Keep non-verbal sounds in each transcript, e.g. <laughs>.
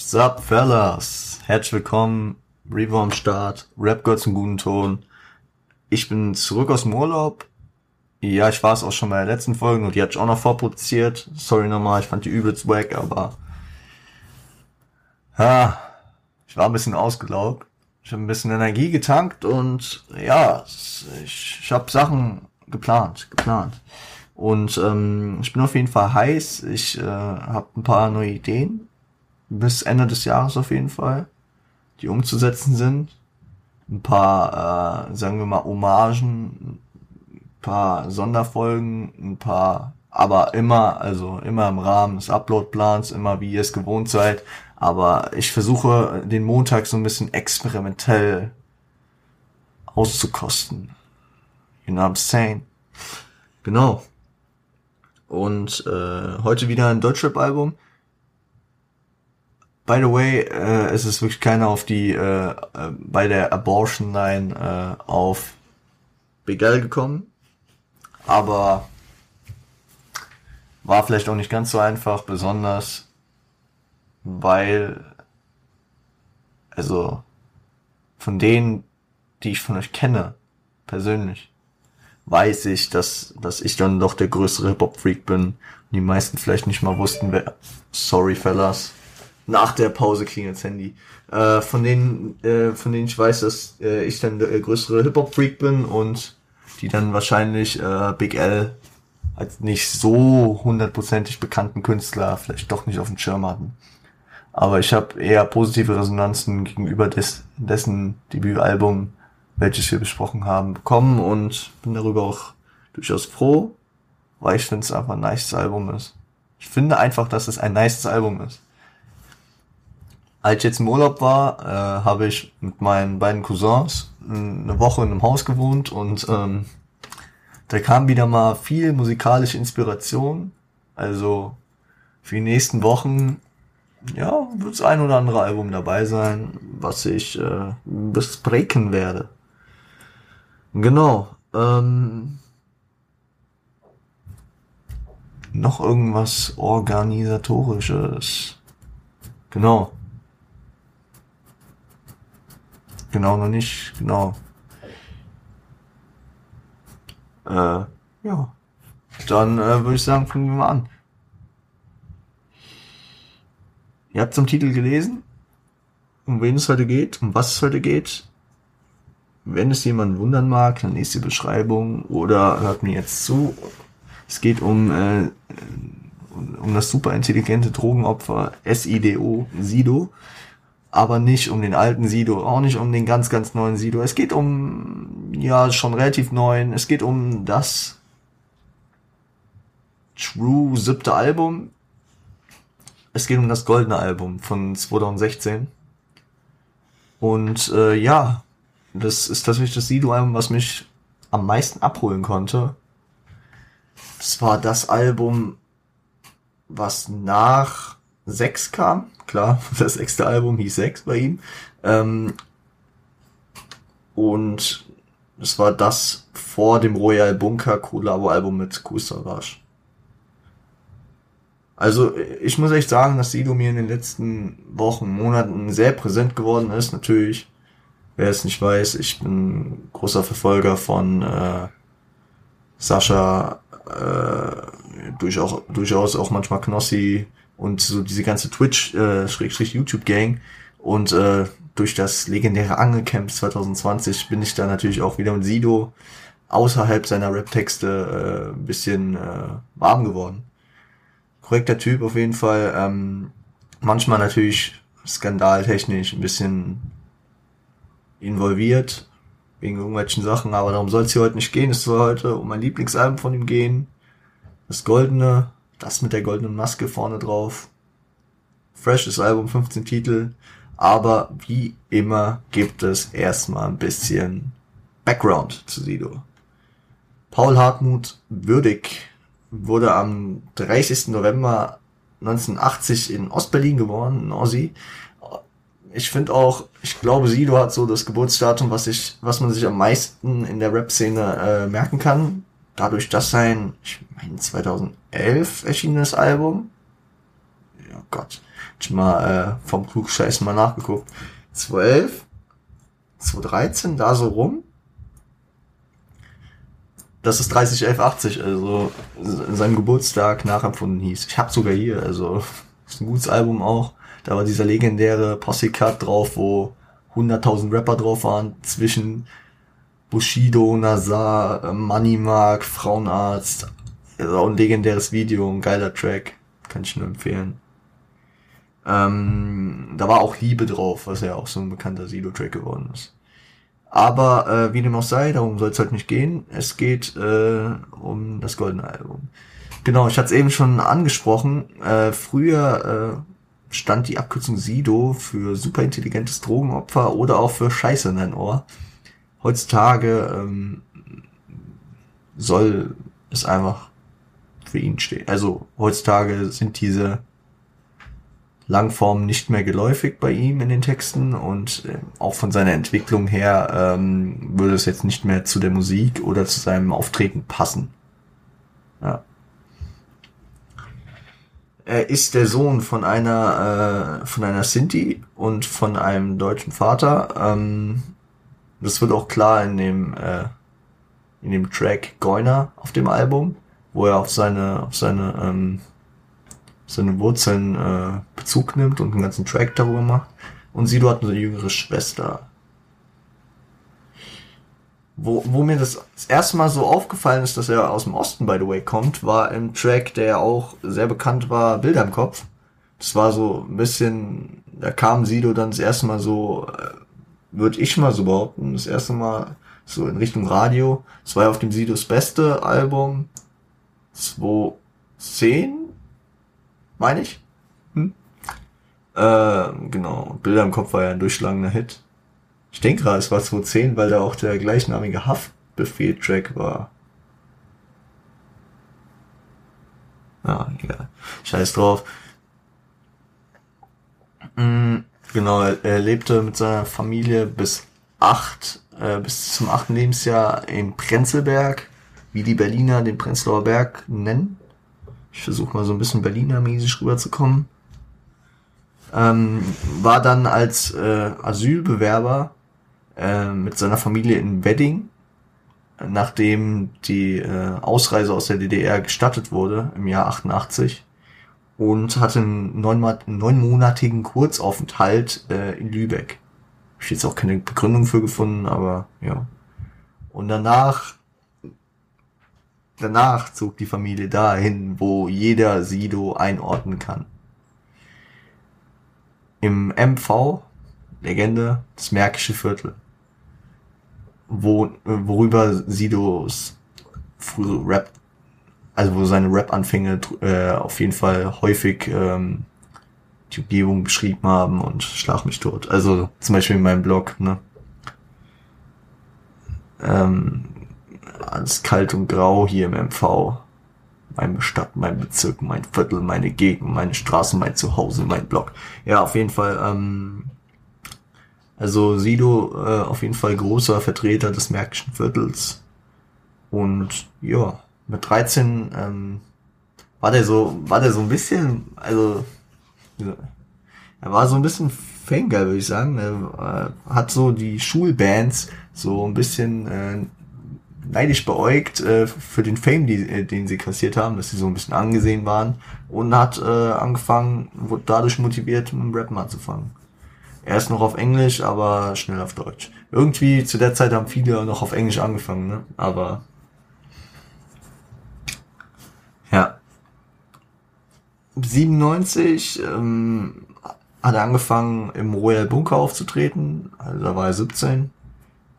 Sup, fellas? Herzlich willkommen. Revo am Start. Rap gehört zum guten Ton. Ich bin zurück aus dem Urlaub. Ja, ich war es auch schon bei der letzten Folge und die hatte ich auch noch vorproduziert. Sorry nochmal, ich fand die übelst wack, aber ja, ich war ein bisschen ausgelaugt. Ich habe ein bisschen Energie getankt und ja, ich, ich habe Sachen geplant, geplant. Und ähm, ich bin auf jeden Fall heiß. Ich äh, habe ein paar neue Ideen bis Ende des Jahres auf jeden Fall, die umzusetzen sind. Ein paar, äh, sagen wir mal, Hommagen, ein paar Sonderfolgen, ein paar, aber immer, also immer im Rahmen des Upload-Plans, immer wie ihr es gewohnt seid. Aber ich versuche den Montag so ein bisschen experimentell auszukosten. You know what I'm saying? Genau. Und äh, heute wieder ein Deutschrap-Album. By the way, äh, es ist wirklich keiner auf die äh, äh, bei der Abortion Line äh, auf Big L gekommen. Aber war vielleicht auch nicht ganz so einfach, besonders weil, also von denen, die ich von euch kenne, persönlich, weiß ich, dass, dass ich dann doch der größere Hip-Hop-Freak bin. Und die meisten vielleicht nicht mal wussten, wer. Sorry, fellas. Nach der Pause klingelt's Handy. Äh, von denen, äh, von denen ich weiß, dass äh, ich dann der größere Hip-Hop-Freak bin und die dann wahrscheinlich äh, Big L als nicht so hundertprozentig bekannten Künstler vielleicht doch nicht auf dem Schirm hatten. Aber ich habe eher positive Resonanzen gegenüber des, dessen Debütalbum, welches wir besprochen haben, bekommen und bin darüber auch durchaus froh, weil ich finde es einfach ein nice Album ist. Ich finde einfach, dass es ein nice Album ist. Als ich jetzt im Urlaub war, äh, habe ich mit meinen beiden Cousins eine Woche in einem Haus gewohnt und ähm, da kam wieder mal viel musikalische Inspiration. Also für die nächsten Wochen ja, wird das ein oder andere Album dabei sein, was ich äh, besprechen werde. Genau. Ähm, noch irgendwas organisatorisches. Genau. Genau, noch nicht. Genau. Äh, ja. Dann äh, würde ich sagen, fangen wir mal an. Ihr habt zum Titel gelesen, um wen es heute geht, um was es heute geht. Wenn es jemand wundern mag, dann lest die Beschreibung oder hört mir jetzt zu. Es geht um, äh, um das superintelligente Drogenopfer SIDO, Sido, aber nicht um den alten Sido, auch nicht um den ganz, ganz neuen Sido. Es geht um, ja, schon relativ neuen, es geht um das True siebte Album, es geht um das goldene Album von 2016. Und äh, ja, das ist tatsächlich das Sido-Album, was mich am meisten abholen konnte. Das war das Album, was nach 6 kam. Klar, <laughs> das sechste Album hieß 6 bei ihm. Ähm, und es war das vor dem Royal Bunker Collabo-Album mit Kool Savage. Also ich muss echt sagen, dass Sido mir in den letzten Wochen, Monaten sehr präsent geworden ist. Natürlich, wer es nicht weiß, ich bin großer Verfolger von äh, Sascha, äh, durchaus, durchaus auch manchmal Knossi und so diese ganze Twitch, äh. Und äh, durch das legendäre Angelcamp 2020 bin ich da natürlich auch wieder mit Sido außerhalb seiner Rap-Texte äh, ein bisschen äh, warm geworden korrekter Typ auf jeden Fall. Ähm, manchmal natürlich skandaltechnisch ein bisschen involviert wegen irgendwelchen Sachen, aber darum soll es hier heute nicht gehen. Es soll heute um mein Lieblingsalbum von ihm gehen. Das Goldene, das mit der goldenen Maske vorne drauf. Freshes Album, 15 Titel. Aber wie immer gibt es erstmal ein bisschen Background zu Sido. Paul Hartmut würdig wurde am 30. November 1980 in Ostberlin geboren, in Ossi. Ich finde auch, ich glaube, Sido hat so das Geburtsdatum, was ich, was man sich am meisten in der Rap-Szene äh, merken kann. Dadurch, dass sein, ich meine, 2011 erschienenes Album, ja Gott, Ich mal äh, vom Klugscheißen mal nachgeguckt. 12, 2013, da so rum. Das ist 301180, also in seinem Geburtstag nachempfunden hieß. Ich hab sogar hier, also <laughs> ist ein gutes Album auch. Da war dieser legendäre Posse Cut drauf, wo 100.000 Rapper drauf waren, zwischen Bushido, Nazar, Money Mark, Frauenarzt. Also auch ein legendäres Video, ein geiler Track. Kann ich nur empfehlen. Ähm, da war auch Liebe drauf, was ja auch so ein bekannter Sido-Track geworden ist. Aber äh, wie dem auch sei, darum soll es halt nicht gehen. Es geht äh, um das goldene Album. Genau, ich hatte es eben schon angesprochen. Äh, früher äh, stand die Abkürzung Sido für superintelligentes Drogenopfer oder auch für Scheiße in dein Ohr. Heutzutage ähm, soll es einfach für ihn stehen. Also heutzutage sind diese Langform nicht mehr geläufig bei ihm in den Texten und äh, auch von seiner Entwicklung her ähm, würde es jetzt nicht mehr zu der Musik oder zu seinem Auftreten passen. Ja. Er ist der Sohn von einer äh, von einer Sinti und von einem deutschen Vater. Ähm, das wird auch klar in dem äh, in dem Track Goiner auf dem Album, wo er auf seine auf seine ähm, seine Wurzeln äh, Bezug nimmt und einen ganzen Track darüber macht. Und Sido hat eine jüngere Schwester. Wo, wo mir das, das erste Mal so aufgefallen ist, dass er aus dem Osten, by the way, kommt, war im Track, der auch sehr bekannt war, Bilder im Kopf. Das war so ein bisschen, da kam Sido dann das erste Mal so, äh, würde ich mal so behaupten, das erste Mal so in Richtung Radio. Das war ja auf dem Sidos Beste Album 2010, meine ich. Hm? Äh, genau, Bilder im Kopf war ja ein durchschlagender Hit. Ich denke gerade, es war 2010, weil da auch der gleichnamige Haftbefehl-Track war. Ja, egal. Scheiß drauf. Mhm, genau, er, lebte mit seiner Familie bis acht, äh, bis zum achten Lebensjahr in Prenzlberg, wie die Berliner den Prenzlauer Berg nennen. Ich versuche mal so ein bisschen Berliner-mäßig rüberzukommen. Ähm, war dann als äh, Asylbewerber äh, mit seiner Familie in Wedding, nachdem die äh, Ausreise aus der DDR gestattet wurde im Jahr 88 und hatte einen neunmonatigen Kurzaufenthalt äh, in Lübeck. Hab ich jetzt auch keine Begründung für gefunden, aber ja. Und danach Danach zog die Familie dahin, wo jeder Sido einordnen kann. Im MV, Legende, das Märkische Viertel, wo, worüber Sidos frühe Rap, also wo seine Rap-Anfänge äh, auf jeden Fall häufig ähm, die Umgebung beschrieben haben und schlag mich tot. Also zum Beispiel in meinem Blog, ne? Ähm, alles kalt und grau hier im MV. Meine Stadt, mein Bezirk, mein Viertel, meine Gegend, meine Straße, mein Zuhause, mein Block. Ja, auf jeden Fall, ähm, also Sido äh, auf jeden Fall großer Vertreter des Märkischen Viertels. Und ja, mit 13 ähm, war der so, war der so ein bisschen, also er war so ein bisschen Fangirl, würde ich sagen. Er äh, hat so die Schulbands so ein bisschen äh, neidisch beäugt äh, für den Fame, die, äh, den sie kassiert haben, dass sie so ein bisschen angesehen waren und hat äh, angefangen, wurde dadurch motiviert, mit dem Rappen anzufangen. Er ist noch auf Englisch, aber schnell auf Deutsch. Irgendwie zu der Zeit haben viele noch auf Englisch angefangen, ne? Aber ja. 97 ähm, hat er angefangen im Royal Bunker aufzutreten, also da war er 17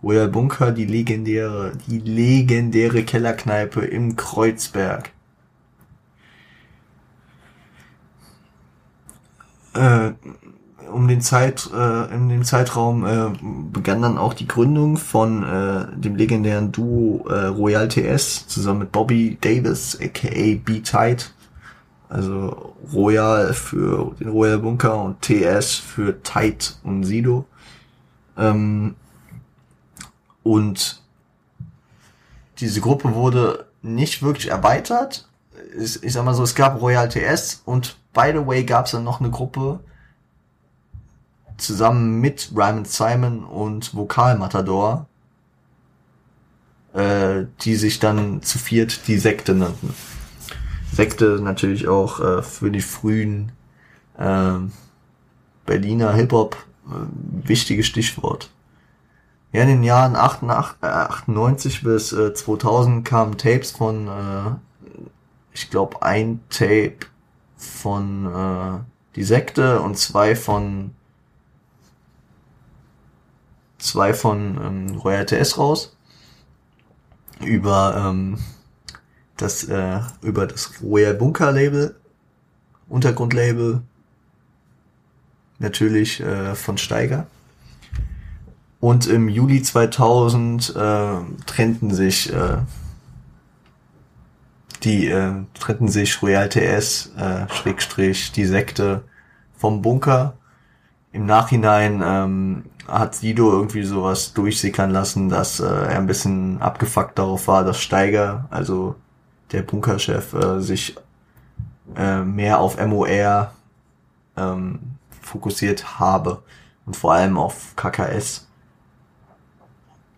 Royal Bunker, die legendäre, die legendäre Kellerkneipe im Kreuzberg. Äh, um den Zeit, äh, in dem Zeitraum äh, begann dann auch die Gründung von äh, dem legendären Duo äh, Royal TS zusammen mit Bobby Davis, aka B-Tight. Also Royal für den Royal Bunker und TS für Tight und Sido. Ähm, und diese Gruppe wurde nicht wirklich erweitert. Ich, ich sag mal so, es gab Royal TS und by the way gab es dann noch eine Gruppe, zusammen mit Ryman Simon und Vokal Matador, äh, die sich dann zu viert die Sekte nannten. Sekte natürlich auch äh, für die frühen äh, Berliner Hip-Hop äh, wichtiges Stichwort. Ja, in den Jahren 88, äh, 98 bis äh, 2000 kamen Tapes von, äh, ich glaube, ein Tape von äh, Die Sekte und zwei von zwei von ähm, Royal TS raus über ähm, das äh, über das Royal Bunker Label Untergrundlabel natürlich äh, von Steiger und im Juli 2000 äh, trennten sich äh, die äh, trennten sich Royal TS äh, Schrägstrich die Sekte vom Bunker. Im Nachhinein ähm, hat Sido irgendwie sowas durchsickern lassen, dass äh, er ein bisschen abgefuckt darauf war, dass Steiger, also der Bunkerchef, äh, sich äh, mehr auf MOR ähm, fokussiert habe und vor allem auf KKS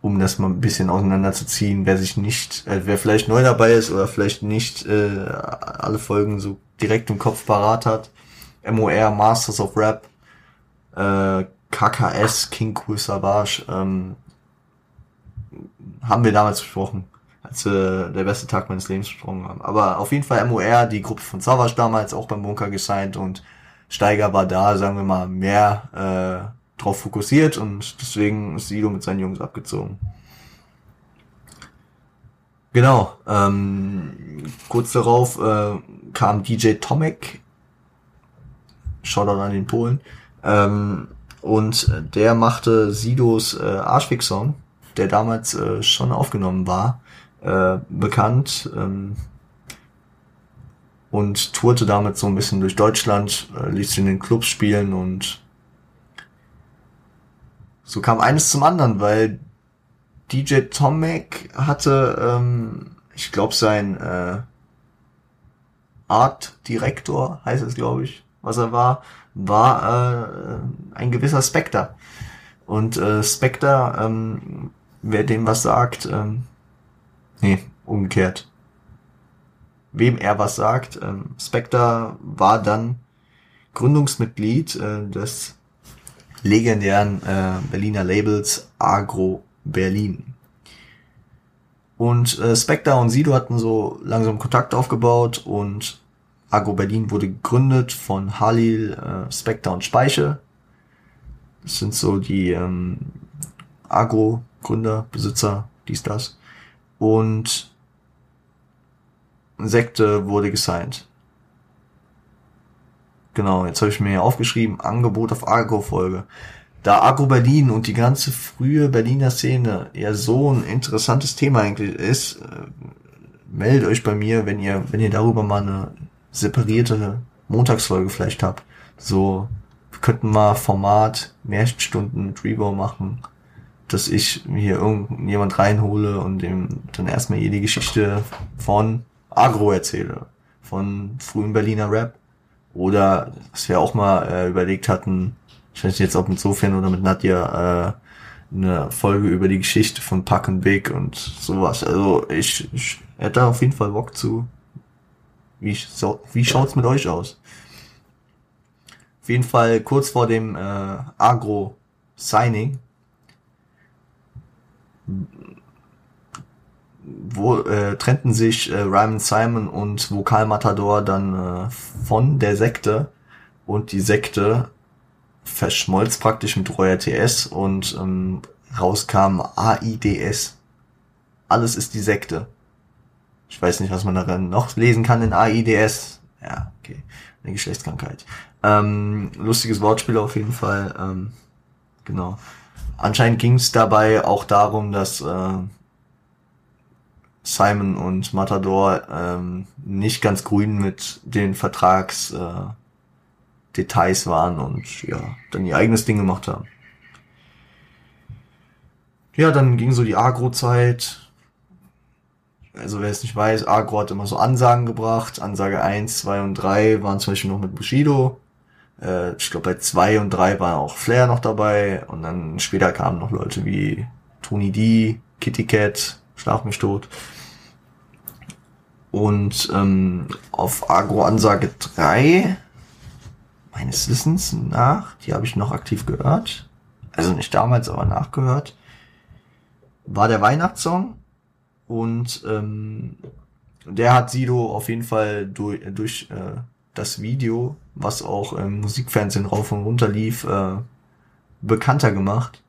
um das mal ein bisschen auseinanderzuziehen, wer sich nicht, äh, wer vielleicht neu dabei ist oder vielleicht nicht äh, alle Folgen so direkt im Kopf parat hat. MOR, Masters of Rap, äh, KKS, King Cool Savage, ähm, haben wir damals besprochen, als wir der beste Tag meines Lebens besprochen haben. Aber auf jeden Fall MOR, die Gruppe von Savage damals auch beim Bunker gesigned und Steiger war da, sagen wir mal, mehr äh, drauf fokussiert und deswegen ist Sido mit seinen Jungs abgezogen. Genau, ähm, kurz darauf äh, kam DJ Tomek, Shoutout an den Polen, ähm, und der machte Sidos äh, Arschfix-Song, der damals äh, schon aufgenommen war, äh, bekannt ähm, und tourte damit so ein bisschen durch Deutschland, äh, ließ in den Clubs spielen und so kam eines zum anderen, weil DJ Tomek hatte, ähm, ich glaube, sein äh, Art Direktor, heißt es, glaube ich, was er war, war äh, ein gewisser Spectre. Und äh, Spectre, ähm, wer dem was sagt, ähm, nee, umgekehrt. Wem er was sagt, ähm, Spectre war dann Gründungsmitglied äh, des legendären äh, Berliner Labels Agro Berlin. Und äh, Spectre und Sido hatten so langsam Kontakt aufgebaut und Agro Berlin wurde gegründet von Halil, äh, Spectre und Speiche. Das sind so die ähm, Agro-Gründer, Besitzer, dies, das. Und Sekte wurde gesigned. Genau, jetzt habe ich mir hier aufgeschrieben, Angebot auf Agro-Folge. Da Agro Berlin und die ganze frühe Berliner Szene ja so ein interessantes Thema eigentlich ist, äh, meldet euch bei mir, wenn ihr, wenn ihr darüber mal eine separierte Montagsfolge vielleicht habt. So, wir könnten mal Format, Märchenstunden mit Rebo machen, dass ich hier irgendjemand reinhole und dem dann erstmal hier die Geschichte von Agro erzähle. Von frühen Berliner Rap oder, was wir auch mal äh, überlegt hatten, ich weiß nicht jetzt ob mit Sofian oder mit Nadja, äh, eine Folge über die Geschichte von Puck und Big und sowas. Also ich, ich hätte auf jeden Fall Bock zu. Wie, so, wie schaut's mit euch aus? Auf jeden Fall kurz vor dem äh, Agro-Signing wo, äh, trennten sich äh, Ryman Simon und Vokal Matador dann äh, von der Sekte und die Sekte verschmolz praktisch mit Royal TS und ähm, rauskam AIDS. Alles ist die Sekte. Ich weiß nicht, was man daran noch lesen kann in AIDS. Ja, okay. Eine Geschlechtskrankheit. Ähm, lustiges Wortspiel auf jeden Fall. Ähm, genau. Anscheinend ging es dabei auch darum, dass äh, Simon und Matador ähm, nicht ganz grün mit den Vertragsdetails äh, Details waren und ja, dann ihr eigenes Ding gemacht haben. Ja, dann ging so die Agro-Zeit. Also wer es nicht weiß, Agro hat immer so Ansagen gebracht. Ansage 1, 2 und 3 waren zum Beispiel noch mit Bushido. Äh, ich glaube, bei zwei und drei war auch Flair noch dabei. Und dann später kamen noch Leute wie Tony D, Kitty Cat, Schlaf mich tot. Und ähm, auf Agro-Ansage 3, meines Wissens nach, die habe ich noch aktiv gehört, also nicht damals, aber nachgehört, war der Weihnachtssong. Und ähm, der hat Sido auf jeden Fall durch, durch äh, das Video, was auch im Musikfernsehen rauf und runter lief, äh, bekannter gemacht.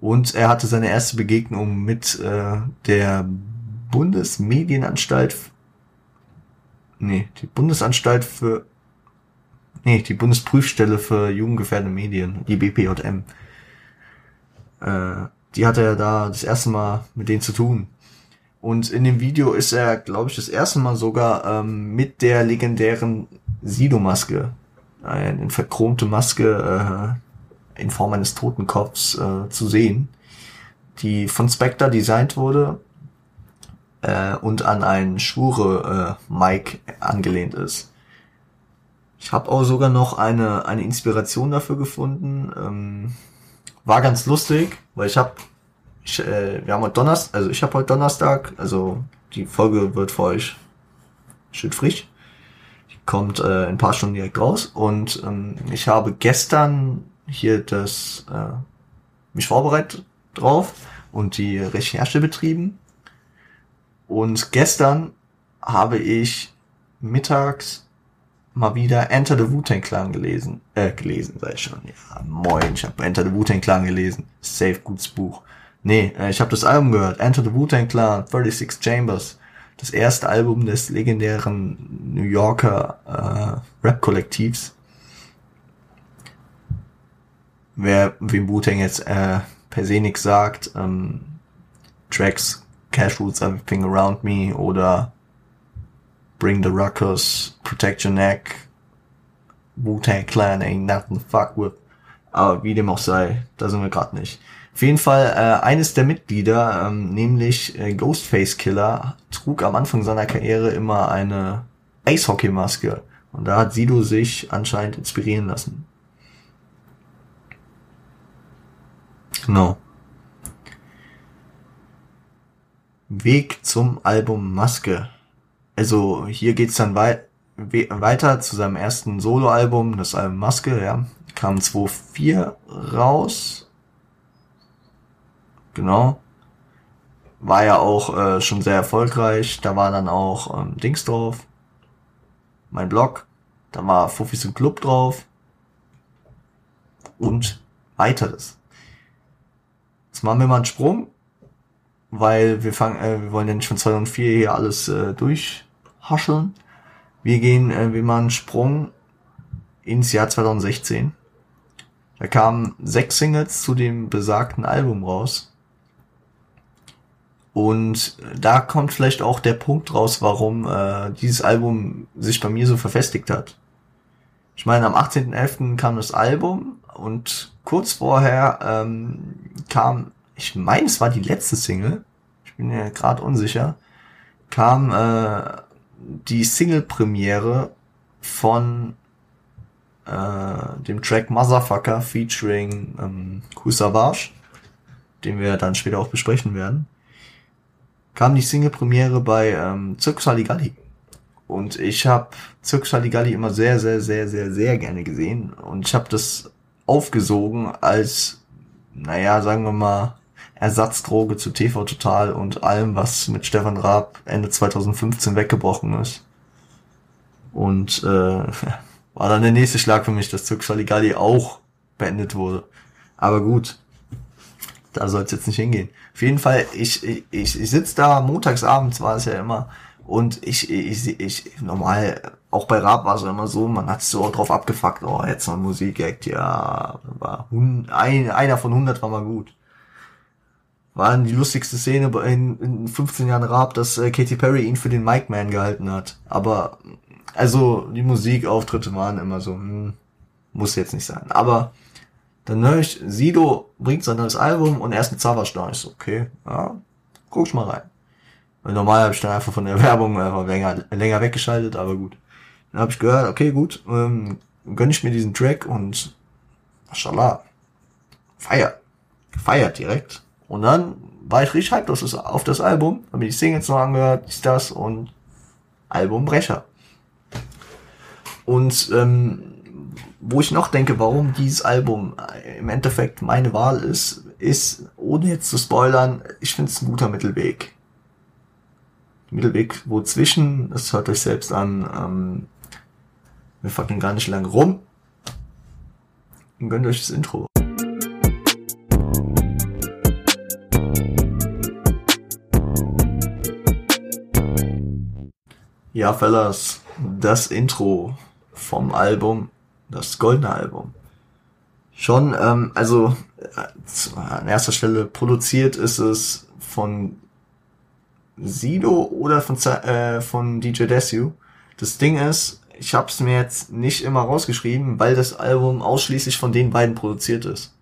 Und er hatte seine erste Begegnung mit äh, der Bundesmedienanstalt nee, die Bundesanstalt für, nee, die Bundesprüfstelle für jugendgefährdende Medien, die BPJM. Äh, die hatte er da das erste Mal mit denen zu tun. Und in dem Video ist er, glaube ich, das erste Mal sogar ähm, mit der legendären Sido-Maske, eine verchromte Maske äh, in Form eines Totenkopfs äh, zu sehen, die von Spectre designt wurde äh, und an einen Schwure äh, Mike angelehnt ist. Ich habe auch sogar noch eine eine Inspiration dafür gefunden. Ähm, war ganz lustig, weil ich habe äh, wir haben heute Donnerstag, also ich habe heute Donnerstag, also die Folge wird für euch schön frisch. Die kommt äh, in ein paar Stunden direkt raus und ähm, ich habe gestern hier das äh, mich vorbereitet drauf und die Recherche betrieben und gestern habe ich mittags mal wieder Enter the Wu-Tang Clan gelesen. Äh, gelesen, sei ich schon. Ja, moin, ich habe Enter the Wu-Tang Clan gelesen. Safe, gutes Buch. Nee, äh, ich habe das Album gehört. Enter the Wu-Tang Clan, 36 Chambers. Das erste Album des legendären New Yorker äh, Rap-Kollektivs. Wer wem Wu-Tang jetzt äh, per se nix sagt, ähm, Tracks Cash Roots Everything Around Me oder Bring the Ruckus, Protect Your Neck, Wu-Tang Clan Ain't Nothing Fuck With. Aber wie dem auch sei, da sind wir gerade nicht. Auf jeden Fall, äh, eines der Mitglieder, ähm, nämlich äh, Ghostface Killer, trug am Anfang seiner Karriere immer eine Eishockey-Maske. Und da hat Sido sich anscheinend inspirieren lassen. Genau. Weg zum Album Maske. Also hier geht's dann wei weiter zu seinem ersten Soloalbum, das Album Maske, ja. Kam 2004 raus. Genau. War ja auch äh, schon sehr erfolgreich. Da war dann auch ähm, Dings drauf. Mein Blog. Da war Fuffis im Club drauf. Und weiteres. Jetzt machen wir mal einen Sprung weil wir fangen, äh, wir wollen ja nicht von 2004 hier alles äh, durchhascheln. Wir gehen, äh, wir machen einen Sprung ins Jahr 2016. Da kamen sechs Singles zu dem besagten Album raus. Und da kommt vielleicht auch der Punkt raus, warum äh, dieses Album sich bei mir so verfestigt hat. Ich meine, am 18.11. kam das Album und kurz vorher ähm, kam ich meine, es war die letzte Single, ich bin ja gerade unsicher, kam äh, die Single-Premiere von äh, dem Track Motherfucker featuring ähm, Kusavage, den wir dann später auch besprechen werden, kam die Single-Premiere bei ähm, Circus Halligalli. Und ich habe Circus Halligalli immer sehr, sehr, sehr, sehr, sehr gerne gesehen. Und ich habe das aufgesogen als, naja, sagen wir mal, Ersatzdroge zu TV Total und allem, was mit Stefan Raab Ende 2015 weggebrochen ist. Und äh, <laughs> war dann der nächste Schlag für mich, dass Zirkus Halligalli auch beendet wurde. Aber gut, da soll es jetzt nicht hingehen. Auf jeden Fall, ich, ich, ich sitze da, montagsabends war es ja immer, und ich, ich, ich, normal, auch bei Raab war es immer so, man hat so drauf abgefuckt, oh, jetzt noch ein Musikakt, ja, war ein, einer von 100 war mal gut war die lustigste Szene in, in 15 Jahren Rap, dass äh, Katy Perry ihn für den Mike Man gehalten hat. Aber also die Musikauftritte waren immer so, hm, muss jetzt nicht sein. Aber dann höre ich, Sido bringt sein neues Album und erst ein da. Ich so, okay, ja, guck ich mal rein. Weil normal habe ich dann einfach von der <laughs> Werbung einfach länger, länger weggeschaltet, aber gut. Dann habe ich gehört, okay, gut, ähm, gönn ich mir diesen Track und mashallah, feier, gefeiert direkt. Und dann war ich richtig hyped auf das Album, habe mir die Singles noch angehört, ist das und Albumbrecher. Und ähm, wo ich noch denke, warum dieses Album im Endeffekt meine Wahl ist, ist, ohne jetzt zu spoilern, ich finde es ein guter Mittelweg. Mittelweg, wo zwischen, das hört euch selbst an, ähm, wir fucken gar nicht lange rum. Und gönnt euch das Intro. Ja, Fellas, das Intro vom Album, das goldene Album. Schon, ähm, also äh, an erster Stelle produziert ist es von Sido oder von, äh, von DJ Desu. Das Ding ist, ich habe es mir jetzt nicht immer rausgeschrieben, weil das Album ausschließlich von den beiden produziert ist.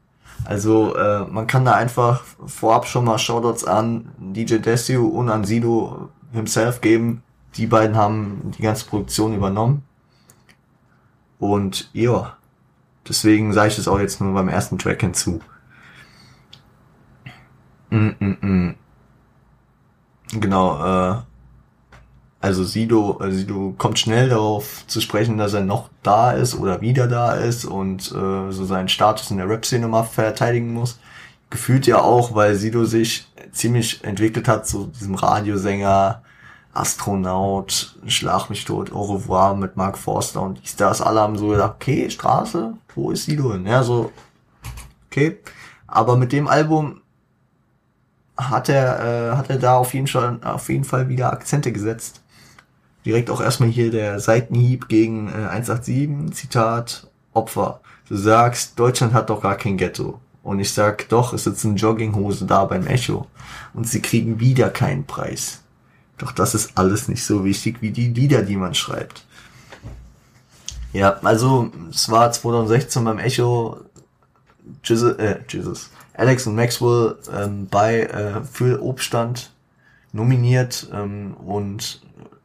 Also äh, man kann da einfach vorab schon mal Shoutouts an DJ Desu und an Sido himself geben. Die beiden haben die ganze Produktion übernommen. Und ja, deswegen sage ich das auch jetzt nur beim ersten Track hinzu. Mm -mm -mm. Genau, äh, also Sido, äh, Sido kommt schnell darauf zu sprechen, dass er noch da ist oder wieder da ist und äh, so seinen Status in der Rap-Szene mal verteidigen muss. Gefühlt ja auch, weil Sido sich ziemlich entwickelt hat zu diesem Radiosänger, Astronaut, Schlag mich tot, Au revoir mit Mark Forster und die Stars alle haben so gedacht, okay, Straße, wo ist Sido hin? Ja, so, okay. Aber mit dem Album hat er, äh, hat er da auf jeden, Fall, auf jeden Fall wieder Akzente gesetzt. Direkt auch erstmal hier der Seitenhieb gegen äh, 187, Zitat, Opfer. Du sagst, Deutschland hat doch gar kein Ghetto. Und ich sag, doch, es sitzen Jogginghose da beim Echo. Und sie kriegen wieder keinen Preis. Doch das ist alles nicht so wichtig wie die Lieder, die man schreibt. Ja, also es war 2016 beim Echo Jesus, äh, Jesus, Alex und Maxwell ähm, bei äh, für Obststand nominiert ähm, und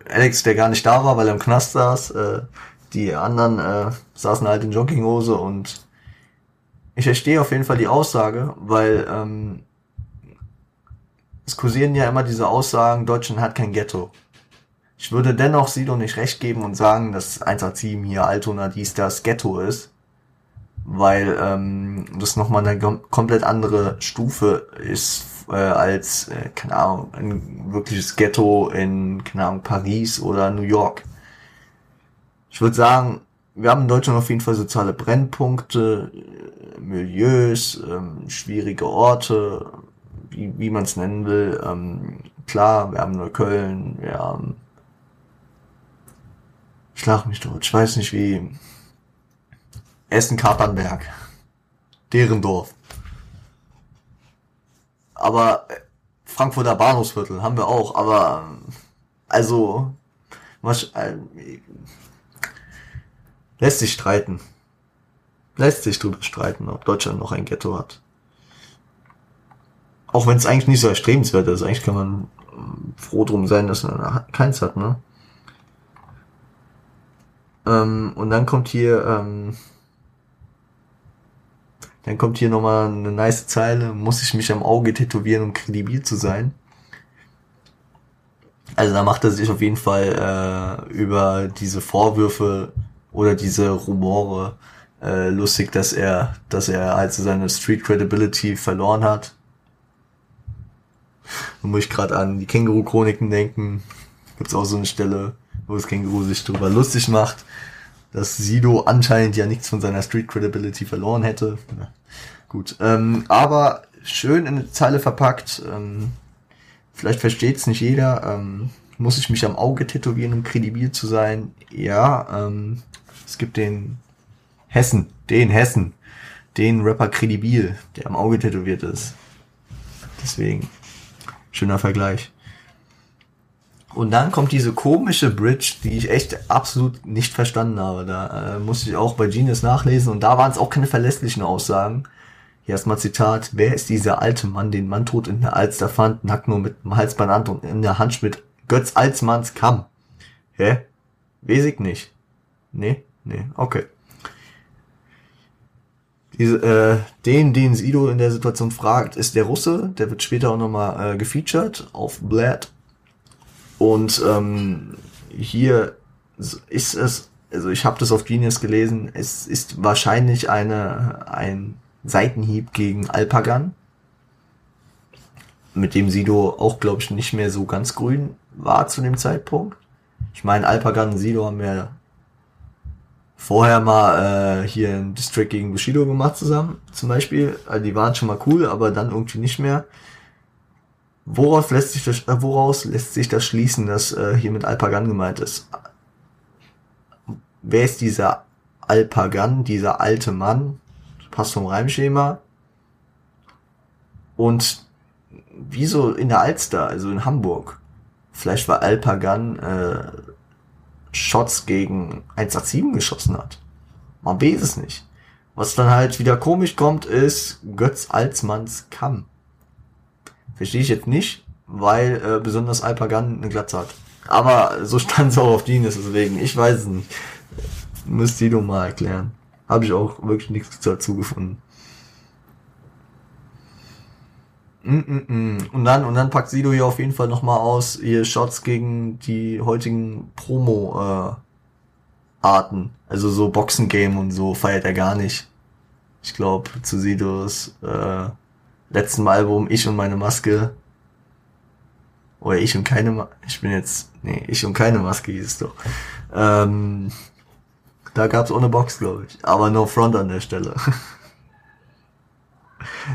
Alex, der gar nicht da war, weil er im Knast saß, äh, die anderen äh, saßen halt in Jogginghose und ich verstehe auf jeden Fall die Aussage, weil ähm, es kursieren ja immer diese Aussagen, Deutschland hat kein Ghetto. Ich würde dennoch Sido nicht recht geben und sagen, dass 187 hier Altona dies das Ghetto ist weil ähm, das nochmal eine komplett andere Stufe ist äh, als, äh, keine Ahnung, ein wirkliches Ghetto in, keine Ahnung, Paris oder New York. Ich würde sagen, wir haben in Deutschland auf jeden Fall soziale Brennpunkte, äh, Milieus, ähm, schwierige Orte, wie, wie man es nennen will. Ähm, klar, wir haben Neukölln, wir haben Schlag mich dort, ich weiß nicht wie, Essen-Kapernberg. Deren Dorf. Aber äh, Frankfurter Bahnhofsviertel haben wir auch, aber also was, äh, lässt sich streiten. Lässt sich drüber streiten, ob Deutschland noch ein Ghetto hat. Auch wenn es eigentlich nicht so erstrebenswert ist. Eigentlich kann man äh, froh drum sein, dass man keins hat, ne? Ähm, und dann kommt hier ähm, dann kommt hier nochmal eine nice Zeile, muss ich mich am Auge tätowieren, um kredibil zu sein. Also da macht er sich auf jeden Fall äh, über diese Vorwürfe oder diese Rumore äh, lustig, dass er, dass er also seine Street Credibility verloren hat. Da muss ich gerade an die Känguru-Chroniken denken. Gibt's auch so eine Stelle, wo das Känguru sich drüber lustig macht dass Sido anscheinend ja nichts von seiner Street Credibility verloren hätte. Ja, gut, ähm, aber schön in eine Zeile verpackt. Ähm, vielleicht versteht es nicht jeder. Ähm, muss ich mich am Auge tätowieren, um kredibil zu sein? Ja, ähm, es gibt den Hessen, den Hessen, den Rapper kredibil, der am Auge tätowiert ist. Deswegen, schöner Vergleich. Und dann kommt diese komische Bridge, die ich echt absolut nicht verstanden habe. Da äh, musste ich auch bei Genius nachlesen und da waren es auch keine verlässlichen Aussagen. Hier erstmal Zitat, wer ist dieser alte Mann, den man tot in der Alster fand, nackt nur mit dem Halsband an und in der Hand mit Götz Alsmanns Kamm? Hä? Weiß ich nicht. Nee? Nee, okay. Diese, äh, den, den Sido in der Situation fragt, ist der Russe. Der wird später auch nochmal äh, gefeatured auf Blad. Und ähm, hier ist es, also ich habe das auf Genius gelesen, es ist wahrscheinlich eine ein Seitenhieb gegen Alpagan, mit dem Sido auch, glaube ich, nicht mehr so ganz grün war zu dem Zeitpunkt. Ich meine, Alpagan und Sido haben ja vorher mal äh, hier ein District gegen Bushido gemacht zusammen, zum Beispiel. Also die waren schon mal cool, aber dann irgendwie nicht mehr. Woraus lässt sich das, äh, woraus lässt sich das schließen, dass äh, hier mit Alpagan gemeint ist? Wer ist dieser Alpagan, dieser alte Mann? Passt vom Reimschema. Und wieso in der Alster, also in Hamburg? Vielleicht war Alpagan äh, Shots gegen 187 geschossen hat. Man weiß es nicht. Was dann halt wieder komisch kommt, ist Götz Alsmanns Kamm. Verstehe ich jetzt nicht, weil äh, besonders Alpagan eine Glatze hat. Aber so stand es auch auf Dienes, deswegen, ich weiß es nicht. Müsst ihr doch mal erklären. Habe ich auch wirklich nichts dazu gefunden. Mm -mm -mm. Und dann, und dann packt Sido hier auf jeden Fall nochmal aus, hier Shots gegen die heutigen Promo, äh. Also so Boxengame und so feiert er gar nicht. Ich glaube, zu Sidos, äh, letzten Album, Ich und meine Maske. Oder Ich und keine Maske. Ich bin jetzt, nee, Ich und keine Maske hieß es doch. Ähm, da gab's ohne Box, glaube ich. Aber no front an der Stelle. <laughs>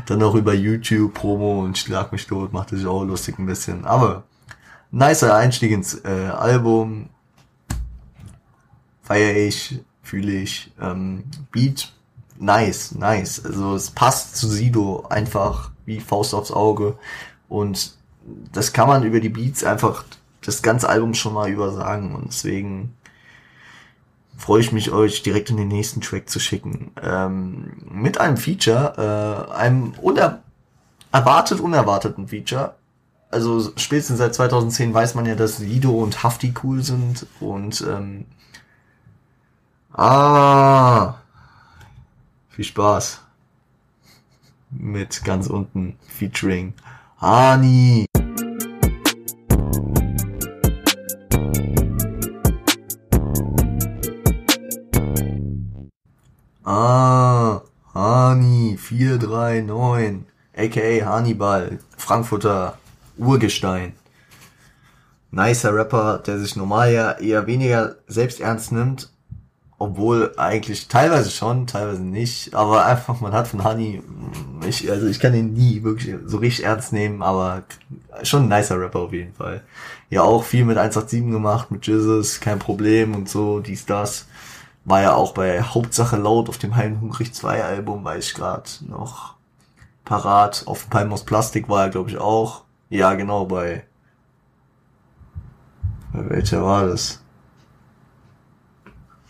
Dann auch über YouTube Promo und Schlag mich tot, macht sich auch lustig ein bisschen. Aber nicer Einstieg ins äh, Album. Feier ich, fühle ich. Ähm, Beat, nice, nice. Also es passt zu Sido einfach wie Faust aufs Auge. Und das kann man über die Beats einfach das ganze Album schon mal übersagen. Und deswegen freue ich mich, euch direkt in den nächsten Track zu schicken. Ähm, mit einem Feature, äh, einem uner erwartet unerwarteten Feature. Also spätestens seit 2010 weiß man ja, dass Lido und Hafti cool sind und ähm, ah, viel Spaß mit ganz unten featuring Hani. 439, aka Hannibal, Frankfurter Urgestein. Nicer Rapper, der sich normal ja eher weniger selbst ernst nimmt, obwohl eigentlich teilweise schon, teilweise nicht, aber einfach, man hat von Hani, ich, also ich kann ihn nie wirklich so richtig ernst nehmen, aber schon ein nicer Rapper auf jeden Fall. Ja, auch viel mit 187 gemacht, mit Jesus, kein Problem und so, dies, das. War ja auch bei Hauptsache laut auf dem Hein Hungrig 2 Album, weiß ich gerade noch parat. Auf Palm aus Plastik war er, glaube ich, auch. Ja, genau, bei, bei welcher war das?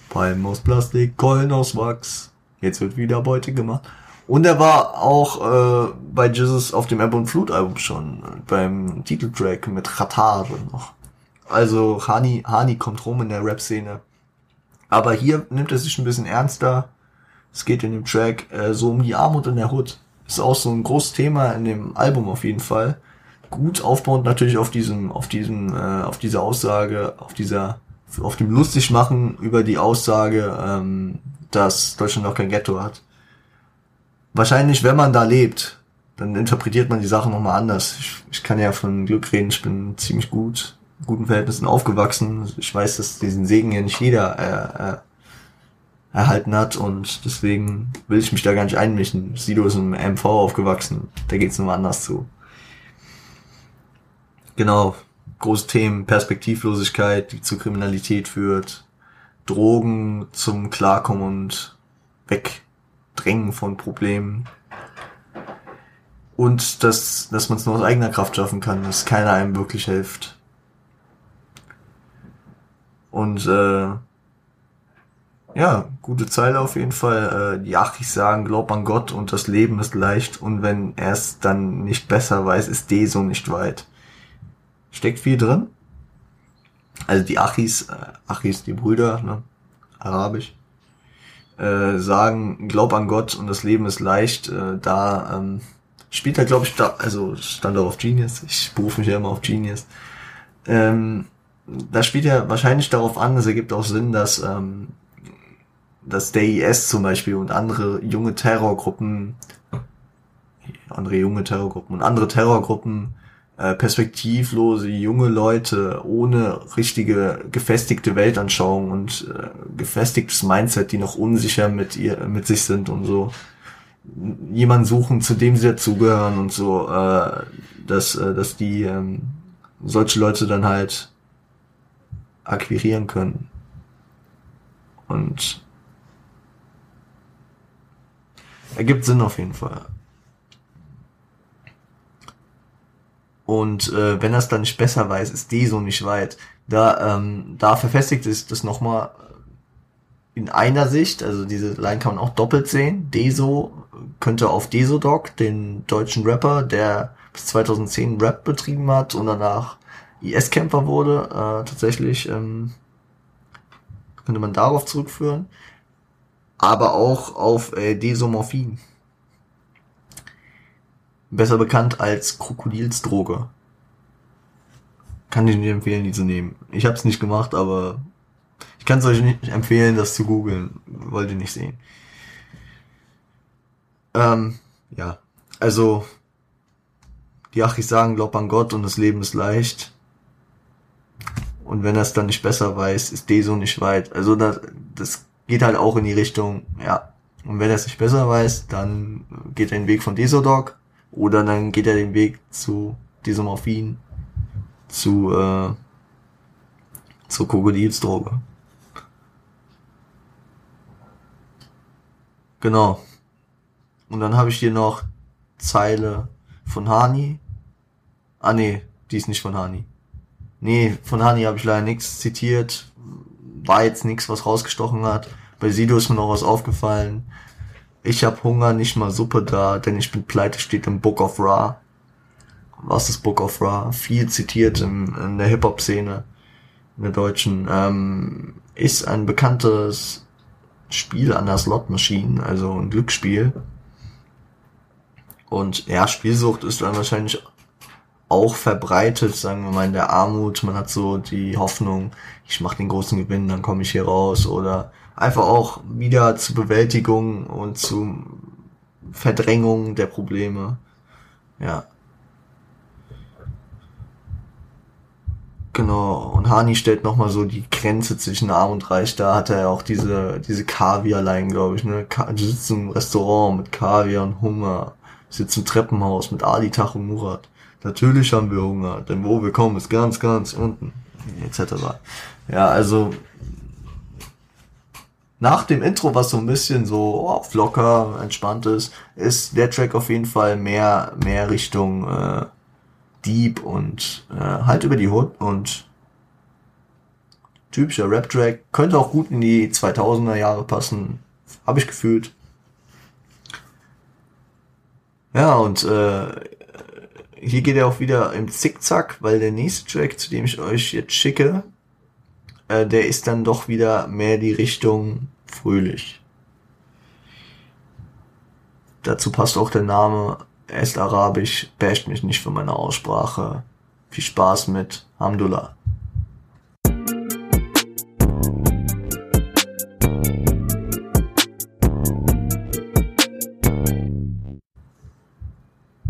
Palm aus Plastik, Keulen aus Wachs. Jetzt wird wieder Beute gemacht. Und er war auch äh, bei Jesus auf dem Ebb und Flut Album schon, beim Titeltrack mit Qatar noch. Also Hani, Hani kommt rum in der Rap-Szene. Aber hier nimmt er sich ein bisschen ernster. Es geht in dem Track äh, so um die Armut in der Hood. Ist auch so ein großes Thema in dem Album auf jeden Fall. Gut aufbauend natürlich auf diesem, auf diesem, äh, auf dieser Aussage, auf dieser, auf dem lustig machen über die Aussage, ähm, dass Deutschland noch kein Ghetto hat. Wahrscheinlich, wenn man da lebt, dann interpretiert man die Sache nochmal anders. Ich, ich kann ja von Glück reden, ich bin ziemlich gut guten Verhältnissen aufgewachsen. Ich weiß, dass diesen Segen ja nicht jeder äh, äh, erhalten hat und deswegen will ich mich da gar nicht einmischen. Sido ist im MV aufgewachsen, da geht's nochmal anders zu. Genau, große Themen, Perspektivlosigkeit, die zu Kriminalität führt, Drogen zum Klarkommen und Wegdrängen von Problemen. Und dass, dass man es nur aus eigener Kraft schaffen kann, dass keiner einem wirklich hilft. Und äh, ja, gute Zeile auf jeden Fall. Äh, die Achis sagen, glaub an Gott und das Leben ist leicht und wenn er es dann nicht besser weiß, ist D so nicht weit. Steckt viel drin. Also die Achis, äh, Achis, die Brüder, ne? Arabisch. äh, sagen, glaub an Gott und das Leben ist leicht, äh, da ähm, spielt er, glaube ich, da, also stand auch auf Genius, ich berufe mich ja immer auf Genius, ähm, da spielt er wahrscheinlich darauf an, es ergibt auch Sinn, dass, ähm, dass der IS zum Beispiel und andere junge Terrorgruppen, andere junge Terrorgruppen und andere Terrorgruppen äh, perspektivlose junge Leute ohne richtige gefestigte Weltanschauung und äh, gefestigtes Mindset, die noch unsicher mit ihr mit sich sind und so jemanden suchen, zu dem sie dazugehören und so, äh, dass äh, dass die ähm, solche Leute dann halt akquirieren können und ergibt Sinn auf jeden Fall. Und äh, wenn es dann nicht besser weiß, ist Deso nicht weit. Da, ähm, da verfestigt ist das nochmal in einer Sicht, also diese Line kann man auch doppelt sehen. Deso könnte auf Desodog, den deutschen Rapper, der bis 2010 Rap betrieben hat und danach IS-Kämpfer wurde, äh, tatsächlich ähm, könnte man darauf zurückführen. Aber auch auf äh, Desomorphin besser bekannt als Krokodilsdroge. Kann ich nicht empfehlen, die zu nehmen. Ich habe es nicht gemacht, aber ich kann es euch nicht empfehlen, das zu googeln. Wollt ihr nicht sehen. Ähm, ja, also die Achis sagen, glaub an Gott und das Leben ist leicht. Und wenn er es dann nicht besser weiß, ist Deso nicht weit. Also das, das geht halt auch in die Richtung, ja. Und wenn er es nicht besser weiß, dann geht er den Weg von Desodog. Oder dann geht er den Weg zu Disomorphin, zu, äh, zur Krokodilsdroge. Genau. Und dann habe ich hier noch Zeile von Hani. Ah nee, die ist nicht von Hani. Nee, von Hani habe ich leider nichts zitiert. War jetzt nichts, was rausgestochen hat. Bei Sido ist mir noch was aufgefallen. Ich hab Hunger, nicht mal Suppe da, denn ich bin pleite, steht im Book of Ra. Was ist Book of Ra? Viel zitiert im, in der Hip-Hop-Szene, in der deutschen. Ähm, ist ein bekanntes Spiel an der Slot-Maschine, also ein Glücksspiel. Und ja, Spielsucht ist dann wahrscheinlich auch verbreitet, sagen wir mal, in der Armut. Man hat so die Hoffnung, ich mache den großen Gewinn, dann komme ich hier raus. Oder einfach auch wieder zur Bewältigung und zu Verdrängung der Probleme. Ja. Genau. Und Hani stellt nochmal so die Grenze zwischen Arm und Reich. Da hat er ja auch diese, diese Kaviar-Line, glaube ich, ne? Du sitzt im Restaurant mit Kaviar und Hunger. Du sitzt im Treppenhaus mit Ali, Tach und Murat. Natürlich haben wir Hunger, denn wo wir kommen ist ganz, ganz unten. Etc. Ja, also nach dem Intro, was so ein bisschen so auf locker, entspannt ist, ist der Track auf jeden Fall mehr, mehr Richtung äh, Deep und äh, halt über die Hood und typischer Rap-Track. Könnte auch gut in die 2000er Jahre passen. Habe ich gefühlt. Ja, und äh, hier geht er auch wieder im Zickzack, weil der nächste Track, zu dem ich euch jetzt schicke, äh, der ist dann doch wieder mehr die Richtung fröhlich. Dazu passt auch der Name, er ist arabisch, basht mich nicht für meine Aussprache. Viel Spaß mit Hamdullah.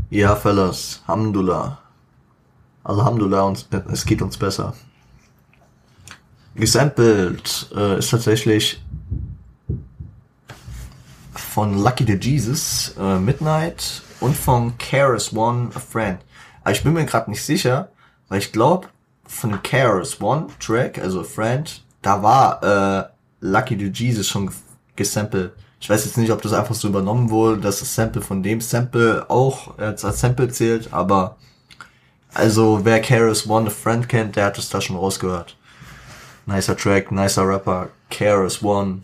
Ja, Fellas, Hamdullah. Alhamdulillah, und es geht uns besser. Gesampelt äh, ist tatsächlich von Lucky the Jesus, äh, Midnight und von Keras One, A Friend. Aber ich bin mir gerade nicht sicher, weil ich glaube, von dem Keras One Track, also A Friend, da war äh, Lucky the Jesus schon gesampelt. Ich weiß jetzt nicht, ob das einfach so übernommen wurde, dass das Sample von dem Sample auch als Sample zählt, aber also wer Keras One, A Friend kennt, der hat es da schon rausgehört. Nicer Track, nicer Rapper, Keras One.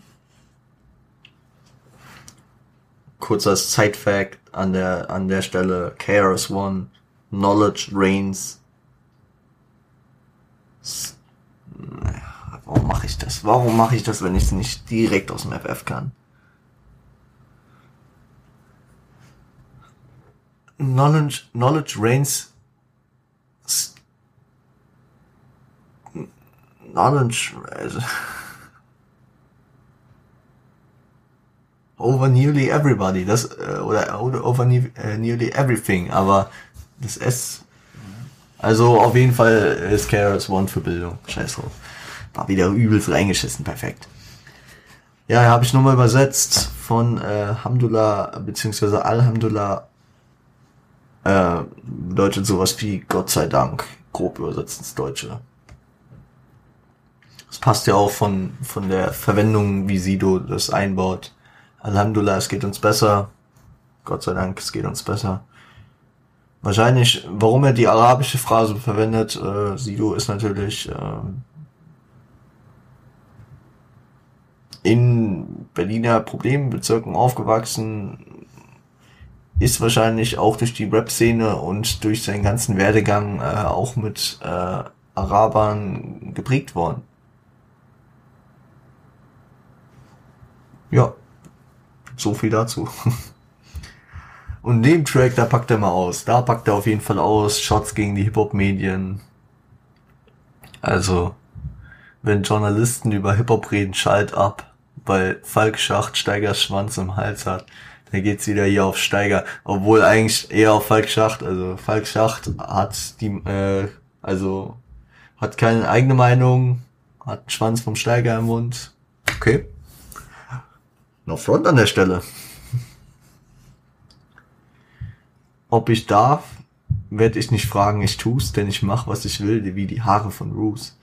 Kurzer Side-Fact an der, an der Stelle, Keras One, Knowledge reigns. Warum mache ich das? Warum mache ich das, wenn ich es nicht direkt aus dem FF kann? Knowledge, knowledge reigns knowledge <laughs> over nearly everybody, das äh, oder over äh, nearly everything, aber das S also auf jeden Fall ist Keras One für Bildung. Scheiß. War wieder übelst reingeschissen, perfekt. Ja, habe ich nochmal übersetzt von äh, Hamdullah beziehungsweise Alhamdulillah äh, bedeutet sowas wie Gott sei Dank, grob übersetzt ins Deutsche. Das passt ja auch von, von der Verwendung, wie Sido das einbaut. Alhamdulillah, es geht uns besser. Gott sei Dank, es geht uns besser. Wahrscheinlich, warum er die arabische Phrase verwendet, äh, Sido ist natürlich äh, in Berliner Problembezirken aufgewachsen, ist wahrscheinlich auch durch die Rap-Szene und durch seinen ganzen Werdegang äh, auch mit äh, Arabern geprägt worden. Ja, so viel dazu. <laughs> Und dem Track, da packt er mal aus. Da packt er auf jeden Fall aus. Shots gegen die Hip-Hop-Medien. Also, wenn Journalisten über Hip-Hop reden, schalt ab, weil Falk Schacht Steigers Schwanz im Hals hat da geht's wieder hier auf Steiger, obwohl eigentlich eher auf Falk Schacht. Also Falk Schacht hat die, äh, also hat keine eigene Meinung, hat einen Schwanz vom Steiger im Mund. Okay. Noch Front an der Stelle. Ob ich darf, werde ich nicht fragen, ich tu's, denn ich mach, was ich will, wie die Haare von Roos.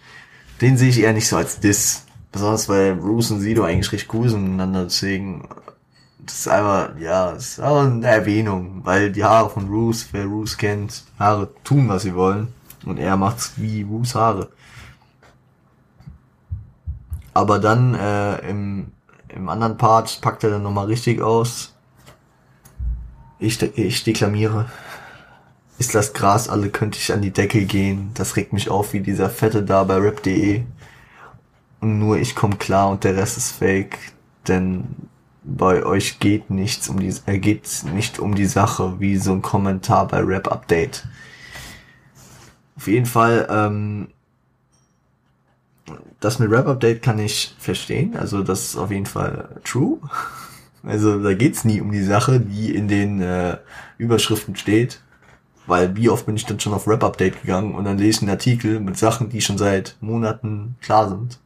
Den sehe ich eher nicht so als Diss. Besonders weil Roos und Sido eigentlich recht cool sind miteinander, deswegen das ist einfach, ja, das ist auch eine Erwähnung, weil die Haare von Roos, wer Roos kennt, Haare tun, was sie wollen. Und er macht's wie Roos Haare. Aber dann äh, im, im anderen Part packt er dann nochmal richtig aus. Ich, ich deklamiere. Ist das Gras alle, könnte ich an die Decke gehen. Das regt mich auf wie dieser Fette da bei rap.de. Und nur ich komm klar und der Rest ist fake. Denn bei euch geht nichts um die, äh, geht nicht um die Sache wie so ein Kommentar bei Rap Update. Auf jeden Fall, ähm, das mit Rap Update kann ich verstehen. Also das ist auf jeden Fall true. <laughs> Also da geht's nie um die Sache, die in den äh, Überschriften steht. Weil wie oft bin ich dann schon auf Rap Update gegangen und dann lese ich einen Artikel mit Sachen, die schon seit Monaten klar sind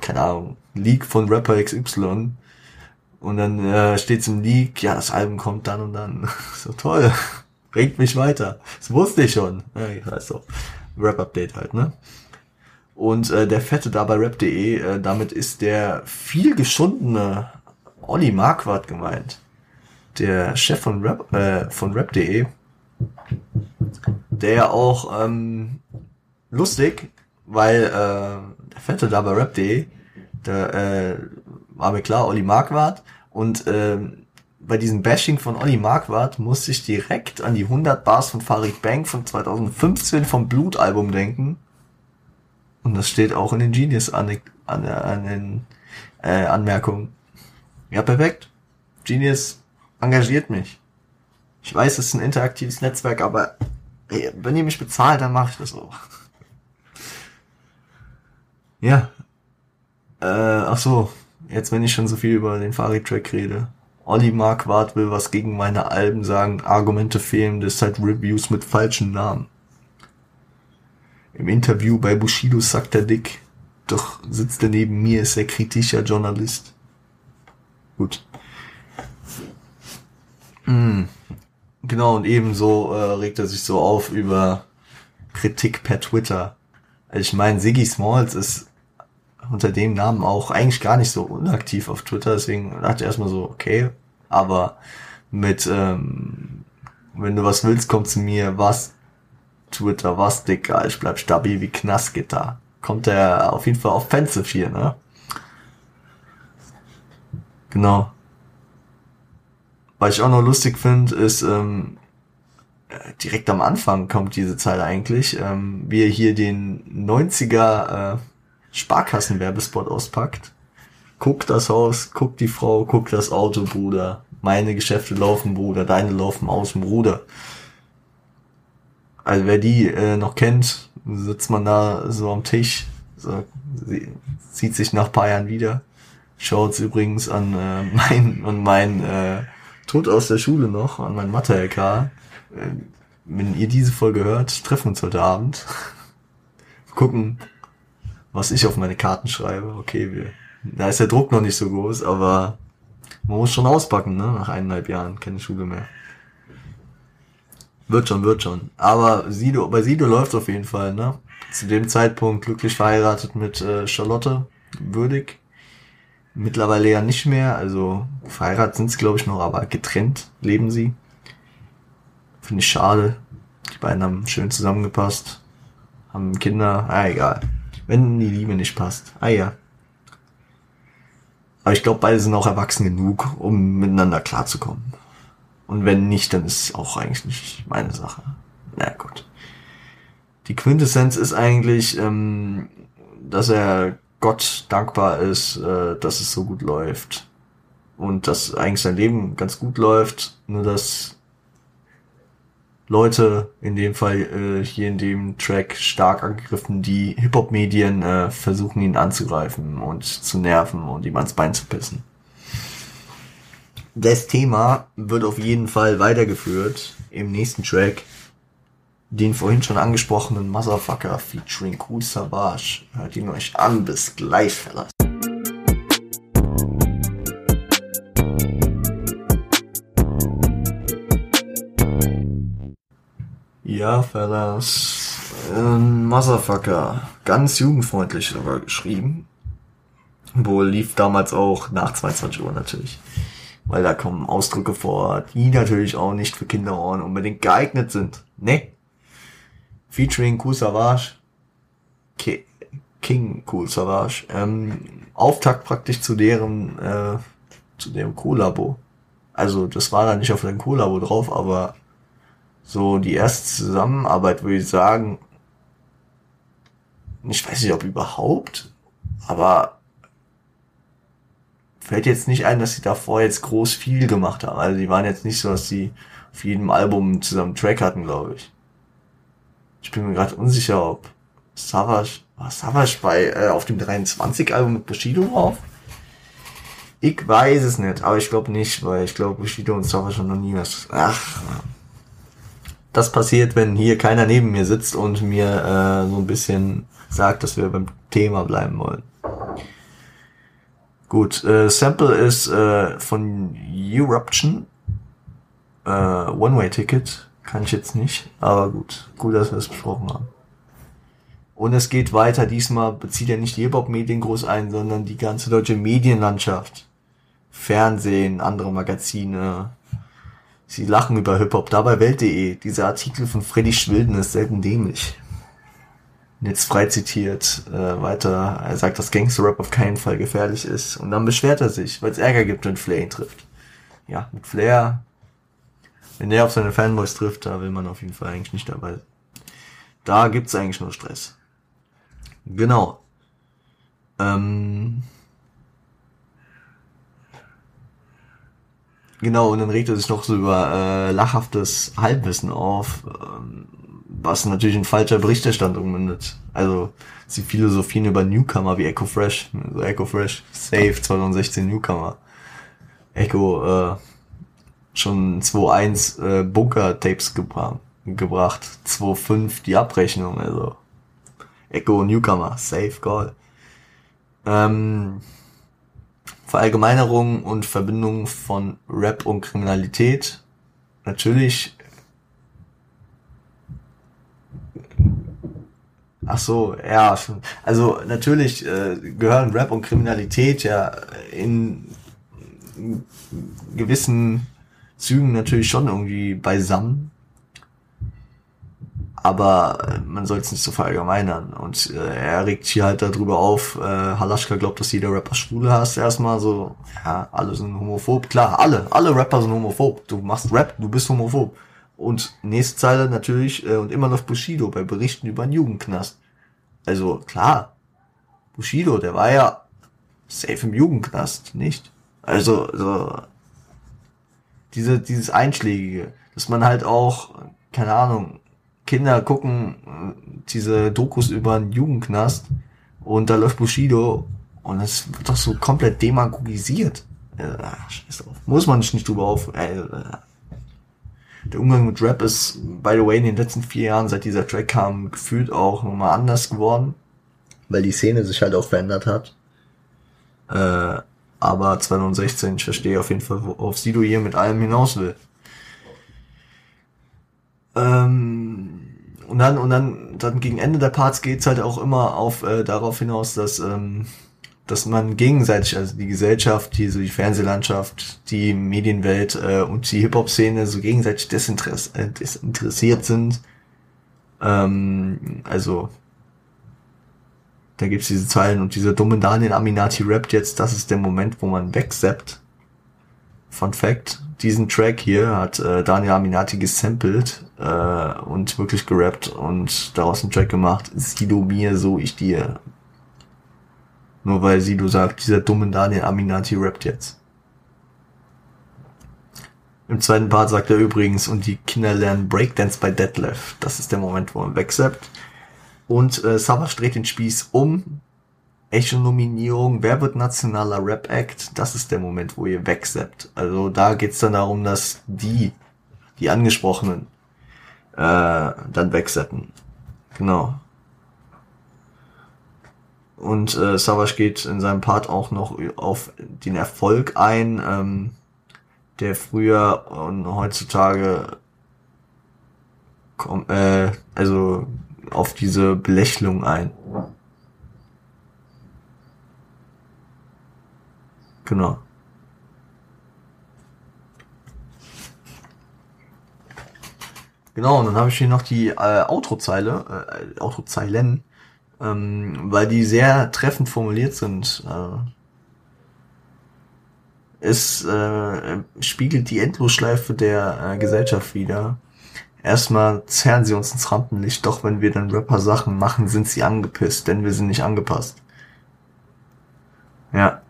keine Ahnung, Leak von Rapper XY. Und dann äh, steht's im Leak, ja, das Album kommt dann und dann. <laughs> so toll. Bringt mich weiter. Das wusste ich schon. Ja, ich weiß doch. Rap-Update halt, ne? Und äh, der Fette da bei rap.de, äh, damit ist der viel geschundene Olli Marquardt gemeint. Der Chef von Rap, äh, von rap.de, der auch ähm, lustig weil äh, der Fette da bei Rap.de, da äh, war mir klar, Olli Marquardt und äh, bei diesem Bashing von Olli Marquardt musste ich direkt an die 100 Bars von Farid Bang von 2015 vom Blutalbum denken. Und das steht auch in den Genius an, an, an den äh, Anmerkungen. Ja, perfekt. Genius engagiert mich. Ich weiß, es ist ein interaktives Netzwerk, aber ey, wenn ihr mich bezahlt, dann mache ich das auch. Ja. Äh, ach so, jetzt wenn ich schon so viel über den Farid-Track rede. Olli Marquardt will was gegen meine Alben sagen, Argumente fehlen, deshalb Reviews mit falschen Namen. Im Interview bei Bushido sagt er dick, doch sitzt er neben mir, ist er kritischer Journalist. Gut. Mm. Genau, und ebenso äh, regt er sich so auf über Kritik per Twitter. Ich meine, Siggy Smalls ist unter dem Namen auch eigentlich gar nicht so unaktiv auf Twitter, deswegen dachte ich erstmal so, okay, aber mit, ähm, wenn du was willst, komm zu mir, was Twitter, was Dicker, ich bleib stabil wie Knastgitter. Kommt er auf jeden Fall offensive hier, ne? Genau. Was ich auch noch lustig finde, ist, ähm, direkt am Anfang kommt diese Zeile eigentlich, ähm, wie er hier den 90er äh, Sparkassenwerbespot auspackt, guck das Haus, guck die Frau, guck das Auto, Bruder. Meine Geschäfte laufen, Bruder, deine laufen aus, Bruder. Also wer die äh, noch kennt, sitzt man da so am Tisch, so, sie, sieht sich nach paar Jahren wieder. Schaut's übrigens an äh, <laughs> mein und mein äh, Tod aus der Schule noch, an mein Mathe-LK. Äh, wenn ihr diese Folge hört, treffen uns heute Abend. <laughs> Gucken, was ich auf meine Karten schreibe. Okay, wir, da ist der Druck noch nicht so groß, aber man muss schon auspacken, ne? Nach eineinhalb Jahren keine Schule mehr. Wird schon, wird schon. Aber Sido, bei Sido läuft auf jeden Fall, ne? Zu dem Zeitpunkt glücklich verheiratet mit äh, Charlotte Würdig. Mittlerweile ja nicht mehr, also verheiratet sind sie glaube ich noch, aber getrennt leben sie. Finde ich schade. Die beiden haben schön zusammengepasst. Haben Kinder, ah egal. Wenn die Liebe nicht passt. Ah ja. Aber ich glaube, beide sind auch erwachsen genug, um miteinander klarzukommen. Und wenn nicht, dann ist es auch eigentlich nicht meine Sache. Na gut. Die Quintessenz ist eigentlich, ähm, dass er Gott dankbar ist, äh, dass es so gut läuft. Und dass eigentlich sein Leben ganz gut läuft, nur dass Leute, in dem Fall äh, hier in dem Track stark angegriffen, die Hip-Hop-Medien äh, versuchen ihn anzugreifen und zu nerven und ihm ans Bein zu pissen. Das Thema wird auf jeden Fall weitergeführt im nächsten Track. Den vorhin schon angesprochenen Motherfucker featuring Cool Savage. Hört ihn euch an. Bis gleich, Fellas. Ja, Fellas. Ähm, Motherfucker. Ganz jugendfreundlich sogar geschrieben. Wohl lief damals auch nach 22 Uhr natürlich. Weil da kommen Ausdrücke vor, die natürlich auch nicht für Kinderohren unbedingt geeignet sind. Ne? Featuring Cool Savage. Ki King Cool Savage. Ähm, Auftakt praktisch zu deren, äh, zu dem Collabo. Also, das war da nicht auf dem Collabo drauf, aber so die erste Zusammenarbeit, würde ich sagen, ich weiß nicht, ob überhaupt, aber fällt jetzt nicht ein, dass sie davor jetzt groß viel gemacht haben. Also die waren jetzt nicht so, dass sie auf jedem Album zusammen Track hatten, glaube ich. Ich bin mir gerade unsicher, ob Savage, war Savage bei, äh, auf dem 23-Album mit Bushido drauf? Ich weiß es nicht, aber ich glaube nicht, weil ich glaube, Bushido und Savage haben noch nie was. Ach, das passiert, wenn hier keiner neben mir sitzt und mir äh, so ein bisschen sagt, dass wir beim Thema bleiben wollen. Gut, äh, Sample ist äh, von Eruption. Äh, One-Way-Ticket. Kann ich jetzt nicht, aber gut. Gut, dass wir es besprochen haben. Und es geht weiter. Diesmal bezieht er nicht die Hip-Hop-Medien groß ein, sondern die ganze deutsche Medienlandschaft. Fernsehen, andere Magazine, Sie lachen über Hip-Hop, dabei Welt.de. Dieser Artikel von Freddy Schwilden ist selten dämlich. Jetzt frei zitiert, äh, weiter, er sagt, dass Gangster-Rap auf keinen Fall gefährlich ist. Und dann beschwert er sich, weil es Ärger gibt, wenn Flair ihn trifft. Ja, mit Flair, wenn der auf seine Fanboys trifft, da will man auf jeden Fall eigentlich nicht dabei. Da gibt's eigentlich nur Stress. Genau. Ähm, Genau, und dann regt er sich noch so über äh, lachhaftes Halbwissen auf, ähm, was natürlich in falscher Berichterstattung mündet. Also sie philosophieren über Newcomer wie Echo Fresh. Also Echo Fresh, Safe 2016 Newcomer. Echo äh, schon 2.1 äh, Bunker-Tapes gebra gebracht. 2.5 die Abrechnung, also Echo Newcomer, Safe Call. Ähm, Verallgemeinerung und Verbindung von Rap und Kriminalität. Natürlich. Ach so, ja, also natürlich äh, gehören Rap und Kriminalität ja in gewissen Zügen natürlich schon irgendwie beisammen aber äh, man soll es nicht so verallgemeinern. Und äh, er regt hier halt darüber auf, äh, Halaschka glaubt, dass jeder Rapper Schwule hast. Erstmal so, ja, alle sind homophob. Klar, alle, alle Rapper sind homophob. Du machst Rap, du bist homophob. Und nächste Zeile natürlich, äh, und immer noch Bushido bei Berichten über einen Jugendknast. Also klar, Bushido, der war ja safe im Jugendknast, nicht? Also, so, diese, dieses Einschlägige, dass man halt auch, keine Ahnung, Kinder gucken äh, diese Dokus über einen Jugendknast und da läuft Bushido und es wird doch so komplett demagogisiert. Ja, scheiß drauf. Muss man sich nicht drüber auf. Äh, der Umgang mit Rap ist, by the way, in den letzten vier Jahren, seit dieser Track kam, gefühlt auch nochmal anders geworden. Weil die Szene sich halt auch verändert hat. Äh, aber 2016, ich verstehe auf jeden Fall, worauf Sido hier mit allem hinaus will. Ähm, und dann, und dann, dann gegen Ende der Parts geht's halt auch immer auf äh, darauf hinaus, dass, ähm, dass man gegenseitig, also die Gesellschaft, die, so die Fernsehlandschaft, die Medienwelt äh, und die Hip-Hop-Szene so gegenseitig desinteress äh, desinteressiert sind. Ähm, also da gibt's diese Zeilen und dieser dumme Daniel Aminati rappt jetzt, das ist der Moment, wo man wegsappt. Fun Fact, diesen Track hier hat äh, Daniel Aminati gesampelt äh, und wirklich gerappt und daraus einen Track gemacht. Sido mir, so ich dir. Nur weil Sido sagt, dieser dumme Daniel Aminati rappt jetzt. Im zweiten Part sagt er übrigens, und die Kinder lernen Breakdance bei Detlef. Das ist der Moment, wo man wegsappt. Und äh, Savage dreht den Spieß um. Echte Nominierung, wer wird nationaler Rap Act? Das ist der Moment, wo ihr wegsappt. Also da geht's dann darum, dass die, die Angesprochenen, äh, dann wegsetzen. Genau. Und äh, Savage geht in seinem Part auch noch auf den Erfolg ein, ähm, der früher und heutzutage äh, also auf diese Belächelung ein. Genau. Genau, und dann habe ich hier noch die äh, Outro-Zeile, äh, Outro-Zeilen, ähm, weil die sehr treffend formuliert sind. Äh, es äh, spiegelt die Endlosschleife der äh, Gesellschaft wieder. Erstmal zerren sie uns ins Rampenlicht, doch wenn wir dann Rapper Sachen machen, sind sie angepisst, denn wir sind nicht angepasst. Ja.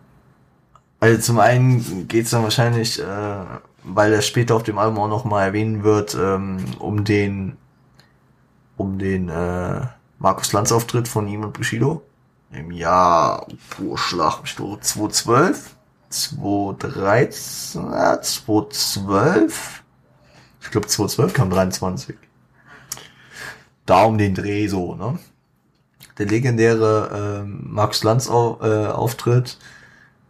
Also zum einen geht's dann wahrscheinlich, äh, weil er später auf dem Album auch noch mal erwähnen wird, ähm, um den um den äh, Markus Lanz Auftritt von ihm und Bushido im Jahr, boah, schlag mich durch, 2012, 2013, 2012, ich glaube 2012 kam 23. Da um den Dreh so, ne? Der legendäre äh, Markus Lanz -Au äh, Auftritt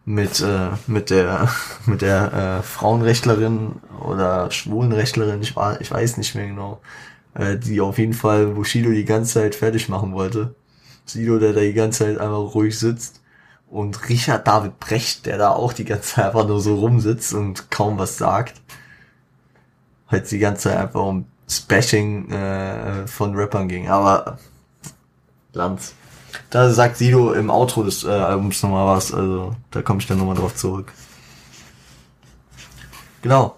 mit äh, mit der <laughs> mit der äh, Frauenrechtlerin oder Schwulenrechtlerin, ich war ich weiß nicht mehr genau, äh, die auf jeden Fall Bushido die ganze Zeit fertig machen wollte. Sido, der da die ganze Zeit einfach ruhig sitzt und Richard David Brecht, der da auch die ganze Zeit einfach nur so rumsitzt und kaum was sagt. Halt die ganze Zeit einfach um Bashing äh, von Rappern ging. Aber Lanz. Da sagt Sido im Outro des äh, Albums nochmal was, also da komme ich dann nochmal drauf zurück. Genau.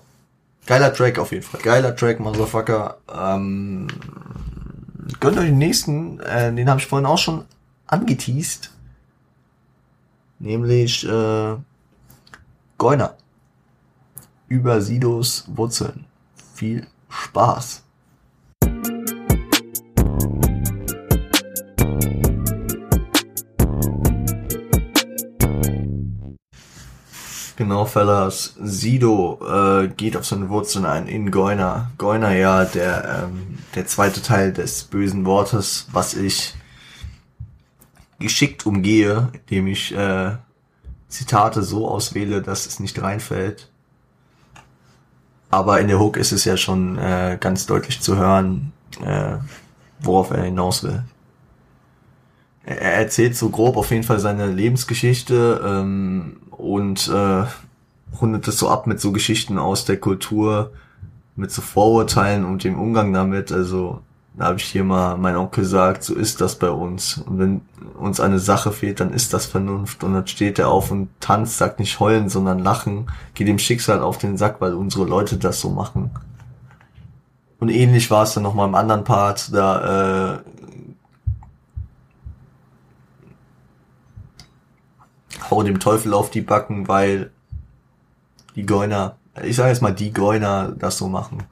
Geiler Track auf jeden Fall. Geiler Track, Motherfucker. Ähm, gönnt euch den nächsten, äh, den habe ich vorhin auch schon angeteased. Nämlich äh, Goiner. Über Sidos Wurzeln. Viel Spaß. Genau, Fellas. Sido äh, geht auf seine Wurzeln ein in Goiner. Goiner ja der, ähm, der zweite Teil des bösen Wortes, was ich geschickt umgehe, indem ich äh, Zitate so auswähle, dass es nicht reinfällt. Aber in der Hook ist es ja schon äh, ganz deutlich zu hören, äh, worauf er hinaus will. Er erzählt so grob auf jeden Fall seine Lebensgeschichte ähm, und äh, rundet es so ab mit so Geschichten aus der Kultur, mit so Vorurteilen und dem Umgang damit. Also da habe ich hier mal mein Onkel sagt, so ist das bei uns. Und wenn uns eine Sache fehlt, dann ist das Vernunft. Und dann steht er auf und tanzt, sagt nicht heulen, sondern lachen, geht dem Schicksal auf den Sack, weil unsere Leute das so machen. Und ähnlich war es dann nochmal im anderen Part, da äh, hau dem Teufel auf die Backen, weil die Goiner, ich sage jetzt mal die Goiner das so machen,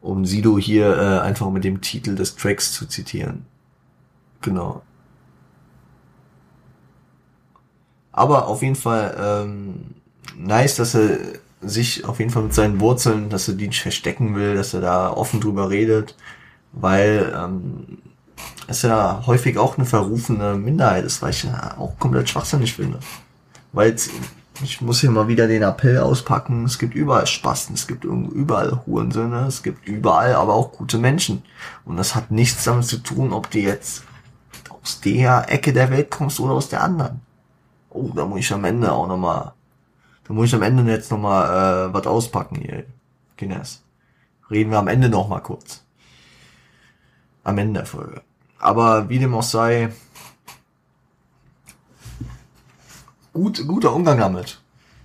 um Sido hier äh, einfach mit dem Titel des Tracks zu zitieren. Genau. Aber auf jeden Fall ähm, nice, dass er sich auf jeden Fall mit seinen Wurzeln, dass er die nicht verstecken will, dass er da offen drüber redet, weil ähm, es ja häufig auch eine verrufene Minderheit ist, weil ich ja auch komplett schwachsinnig finde. Weil jetzt, ich muss hier mal wieder den Appell auspacken, es gibt überall Spasten, es gibt überall Hurensöhne, es gibt überall aber auch gute Menschen. Und das hat nichts damit zu tun, ob du jetzt aus der Ecke der Welt kommst oder aus der anderen. Oh, da muss ich am Ende auch nochmal, da muss ich am Ende jetzt nochmal äh, was auspacken hier. Kinders. Reden wir am Ende nochmal kurz. Am Ende der Folge. Aber wie dem auch sei, gut, guter Umgang damit.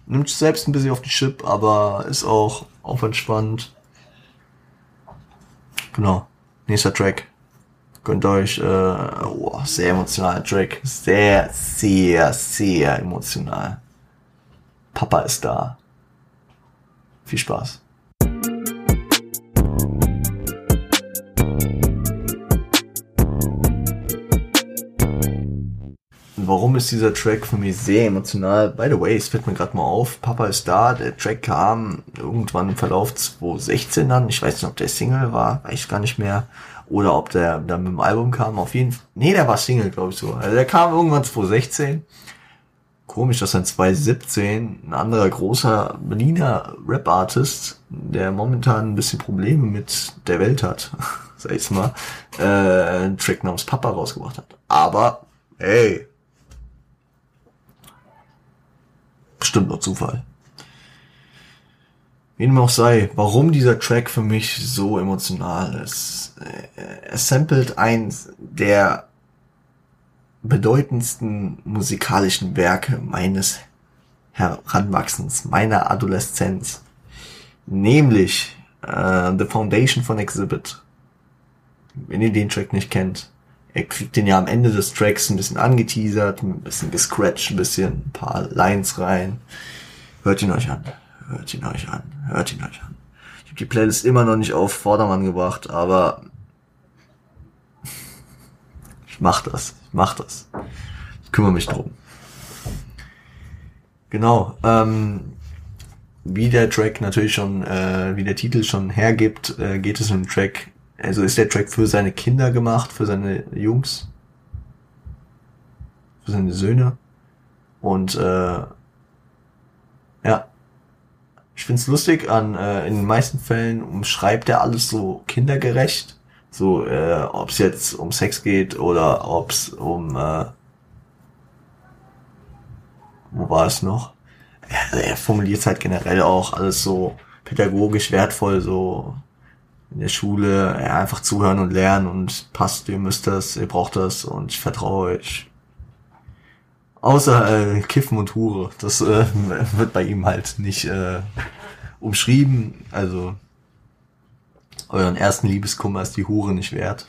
Nimmt selbst ein bisschen auf die Chip, aber ist auch, auch entspannt. Genau. Nächster Track. Könnt euch, äh, oh, sehr emotionaler Track. Sehr, sehr, sehr emotional. Papa ist da. Viel Spaß. Warum ist dieser Track für mich sehr emotional? By the way, es fällt mir gerade mal auf, Papa ist da, der Track kam irgendwann im Verlauf 2016 dann, ich weiß nicht, ob der Single war, weiß ich gar nicht mehr, oder ob der dann mit dem Album kam, auf jeden Fall, nee, der war Single, glaube ich so, also der kam irgendwann 2016, komisch, dass dann 2017 ein anderer großer Berliner Rap-Artist, der momentan ein bisschen Probleme mit der Welt hat, <laughs> sag ich's mal, äh, einen Track namens Papa rausgebracht hat. Aber, hey, bestimmt nur Zufall. Wie dem auch sei, warum dieser Track für mich so emotional ist. Er samplet eins der bedeutendsten musikalischen Werke meines Heranwachsens, meiner Adoleszenz. Nämlich äh, The Foundation von Exhibit. Wenn ihr den Track nicht kennt, er kriegt den ja am Ende des Tracks ein bisschen angeteasert, ein bisschen gescratcht, ein bisschen ein paar Lines rein. Hört ihn euch an. Hört ihn euch an. Hört ihn euch an. Ich habe die Playlist immer noch nicht auf Vordermann gebracht, aber ich mach das. Ich mach das. Ich kümmere mich drum. Genau. Ähm, wie der Track natürlich schon, äh, wie der Titel schon hergibt, äh, geht es um den Track also ist der Track für seine Kinder gemacht, für seine Jungs, für seine Söhne. Und äh, ja, ich find's lustig, an äh, in den meisten Fällen umschreibt er alles so kindergerecht. So, äh, ob es jetzt um Sex geht oder ob es um äh, wo war es noch? Er, er formuliert halt generell auch alles so pädagogisch wertvoll, so in der Schule ja, einfach zuhören und lernen und passt, ihr müsst das, ihr braucht das und ich vertraue euch. Außer äh, Kiffen und Hure. Das äh, <laughs> wird bei ihm halt nicht äh, umschrieben. Also euren ersten Liebeskummer ist die Hure nicht wert.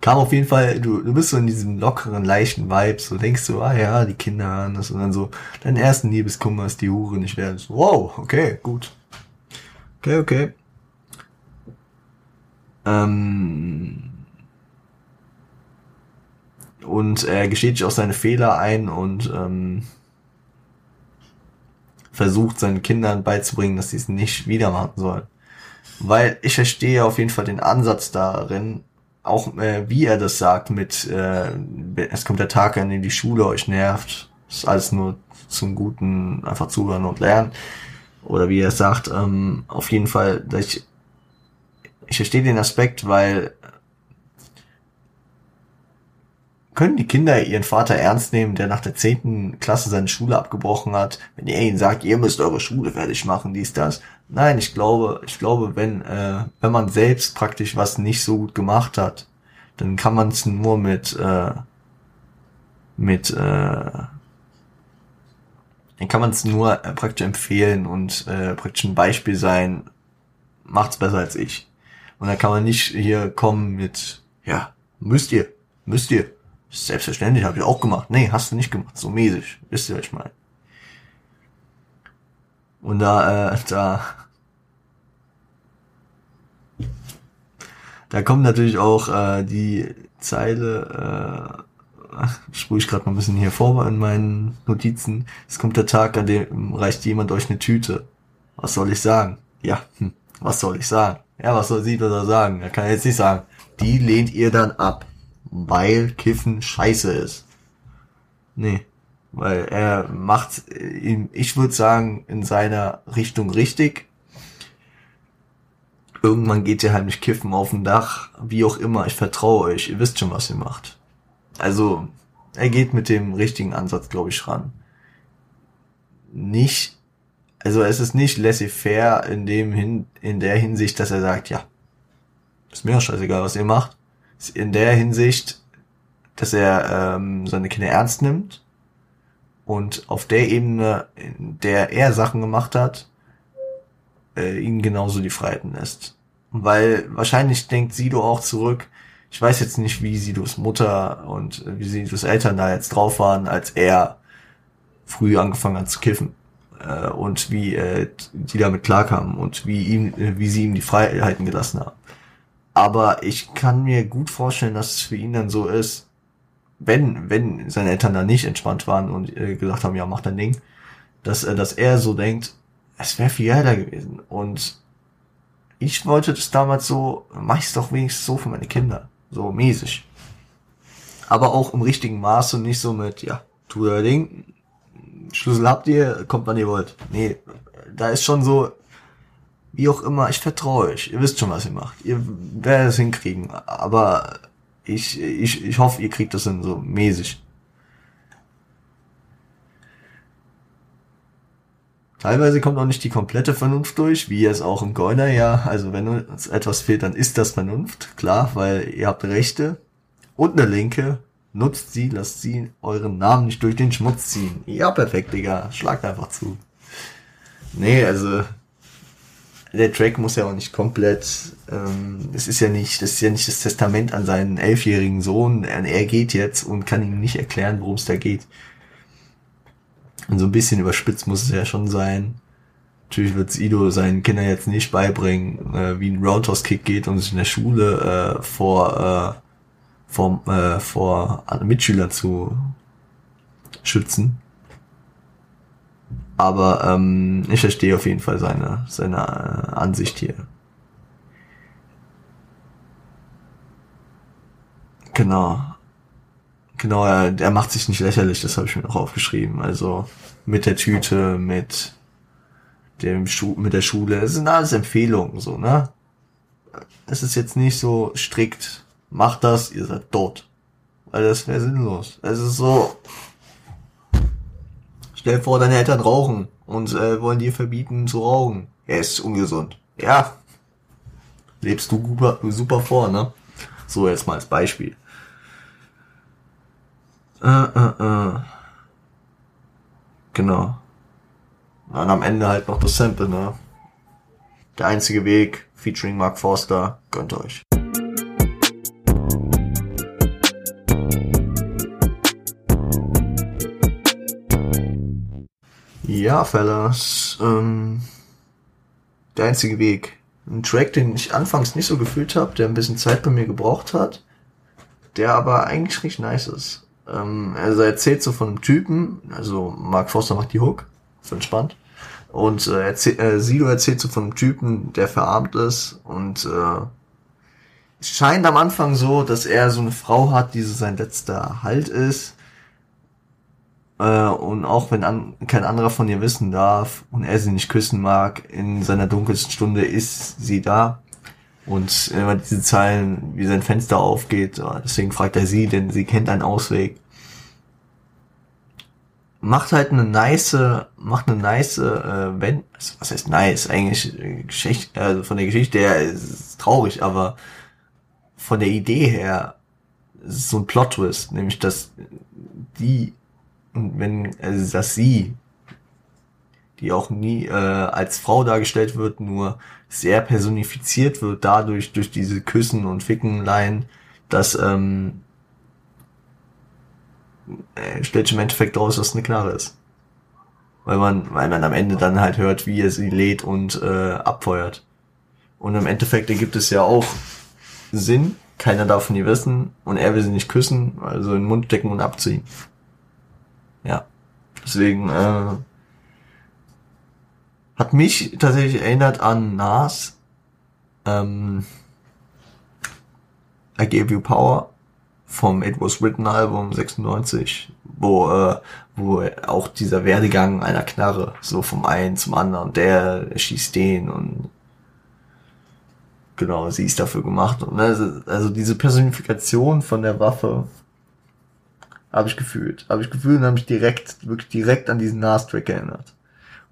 Kam auf jeden Fall, du, du bist so in diesem lockeren, leichten Vibe, so denkst du, ah ja, die Kinder hören das und dann so, deinen ersten Liebeskummer ist die Hure nicht wert. So, wow, okay, gut. Okay, okay. Ähm, und er gesteht sich auch seine Fehler ein und ähm, versucht seinen Kindern beizubringen, dass sie es nicht wieder machen sollen. Weil ich verstehe auf jeden Fall den Ansatz darin, auch äh, wie er das sagt mit, äh, es kommt der Tag, an dem die Schule euch nervt, ist alles nur zum Guten, einfach zuhören und lernen. Oder wie er sagt, ähm, auf jeden Fall, dass ich ich verstehe den Aspekt, weil können die Kinder ihren Vater ernst nehmen, der nach der zehnten Klasse seine Schule abgebrochen hat, wenn er ihnen sagt, ihr müsst eure Schule fertig machen, dies, das. Nein, ich glaube, ich glaube, wenn, äh, wenn man selbst praktisch was nicht so gut gemacht hat, dann kann man es nur mit, äh, mit, äh, dann kann man es nur äh, praktisch empfehlen und äh, praktisch ein Beispiel sein, macht's besser als ich. Und da kann man nicht hier kommen mit, ja, müsst ihr, müsst ihr. Selbstverständlich, habe ich auch gemacht. Nee, hast du nicht gemacht. So mäßig. Wisst ihr, was ich meine? Und da, äh, da, da kommt natürlich auch äh, die Zeile, äh, <laughs> sprühe ich gerade mal ein bisschen hier vor in meinen Notizen. Es kommt der Tag, an dem reicht jemand euch eine Tüte. Was soll ich sagen? Ja, hm, was soll ich sagen? Ja, was soll sie da sagen? Er kann jetzt nicht sagen. Die lehnt ihr dann ab, weil Kiffen scheiße ist. Nee, weil er macht, ich würde sagen, in seiner Richtung richtig. Irgendwann geht ihr heimlich kiffen auf dem Dach, wie auch immer. Ich vertraue euch. Ihr wisst schon, was ihr macht. Also, er geht mit dem richtigen Ansatz, glaube ich, ran. Nicht also es ist nicht laissez-faire in dem hin, in der Hinsicht, dass er sagt, ja, ist mir auch scheißegal, was ihr macht. In der Hinsicht, dass er ähm, seine Kinder ernst nimmt und auf der Ebene, in der er Sachen gemacht hat, äh, ihnen genauso die Freiheiten lässt. Weil wahrscheinlich denkt Sido auch zurück, ich weiß jetzt nicht, wie Sidos Mutter und wie Sidos Eltern da jetzt drauf waren, als er früh angefangen hat zu kiffen äh, und wie äh, die damit klarkamen und wie ihm, äh, wie sie ihm die Freiheiten gelassen haben. Aber ich kann mir gut vorstellen, dass es für ihn dann so ist, wenn, wenn seine Eltern da nicht entspannt waren und äh, gesagt haben, ja, mach dein Ding, dass, äh, dass er so denkt, es wäre viel geiler gewesen. Und ich wollte das damals so, mach ich's doch wenigstens so für meine Kinder. So mäßig. Aber auch im richtigen Maß und nicht so mit, ja, tu dein Ding, Schlüssel habt ihr, kommt wann ihr wollt. Nee, da ist schon so, wie auch immer, ich vertraue euch. Ihr wisst schon, was ihr macht. Ihr werdet es hinkriegen. Aber ich, ich, ich hoffe, ihr kriegt das dann so mäßig. Teilweise kommt auch nicht die komplette Vernunft durch, wie es auch im Goiner ja. Also wenn uns etwas fehlt, dann ist das Vernunft, klar, weil ihr habt Rechte und eine Linke Nutzt sie, lasst sie euren Namen nicht durch den Schmutz ziehen. Ja, perfekt, Digga. Schlagt einfach zu. Nee, also der Track muss ja auch nicht komplett, ähm, es ist ja nicht, das ist ja nicht das Testament an seinen elfjährigen Sohn. Er, geht jetzt und kann ihm nicht erklären, worum es da geht. Und so ein bisschen überspitzt muss es ja schon sein. Natürlich wird Sido seinen Kindern jetzt nicht beibringen, äh, wie ein Roundhouse-Kick geht und sich in der Schule äh, vor äh, vor, äh, vor Mitschülern zu schützen. Aber ähm, ich verstehe auf jeden Fall seine, seine äh, Ansicht hier. Genau. Genau, er, er macht sich nicht lächerlich, das habe ich mir noch aufgeschrieben. Also mit der Tüte, mit dem Schu mit der Schule. Es sind alles Empfehlungen, so, ne? Es ist jetzt nicht so strikt macht das, ihr seid tot. Weil das wäre sinnlos. Es ist so, stell vor, deine Eltern rauchen und äh, wollen dir verbieten zu rauchen. Ja, ist ungesund. Ja, lebst du super, super vor, ne? So jetzt mal als Beispiel. Äh, äh, äh. Genau. Und am Ende halt noch das Sample, ne? Der einzige Weg, featuring Mark Forster, gönnt euch. Ja, Fellas, ähm, der einzige Weg. Ein Track, den ich anfangs nicht so gefühlt habe, der ein bisschen Zeit bei mir gebraucht hat, der aber eigentlich recht nice ist. Ähm, also er erzählt so von einem Typen, also Mark Foster macht die Hook, ist entspannt. Und äh, erzähl, äh, Sido erzählt so von einem Typen, der verarmt ist und äh, es scheint am Anfang so, dass er so eine Frau hat, die so sein letzter Halt ist äh, und auch wenn an, kein anderer von ihr wissen darf und er sie nicht küssen mag, in seiner dunkelsten Stunde ist sie da. Und immer diese Zeilen, wie sein Fenster aufgeht, deswegen fragt er sie, denn sie kennt einen Ausweg. Macht halt eine nice, macht eine nice, äh, wenn, was heißt nice, eigentlich äh, Geschichte, also von der Geschichte her ist es traurig, aber von der Idee her ist es so ein Plot-Twist, nämlich dass die und wenn, also dass sie, die auch nie äh, als Frau dargestellt wird, nur sehr personifiziert wird dadurch, durch diese Küssen und Fickenlein, dass, ähm, äh, stellt sich im Endeffekt raus, dass es eine Knarre ist. Weil man, weil man am Ende dann halt hört, wie er sie lädt und äh, abfeuert. Und im Endeffekt ergibt es ja auch Sinn, keiner darf von ihr wissen und er will sie nicht küssen, also in den Mund decken und abziehen. Deswegen äh, hat mich tatsächlich erinnert an Nas ähm, I Gave You Power vom It Was Written Album 96, wo, äh, wo auch dieser Werdegang einer Knarre, so vom einen zum anderen, der schießt den und genau, sie ist dafür gemacht. Und also, also diese Personifikation von der Waffe habe ich gefühlt. Habe ich gefühlt und habe mich direkt, wirklich direkt an diesen Nas-Track erinnert.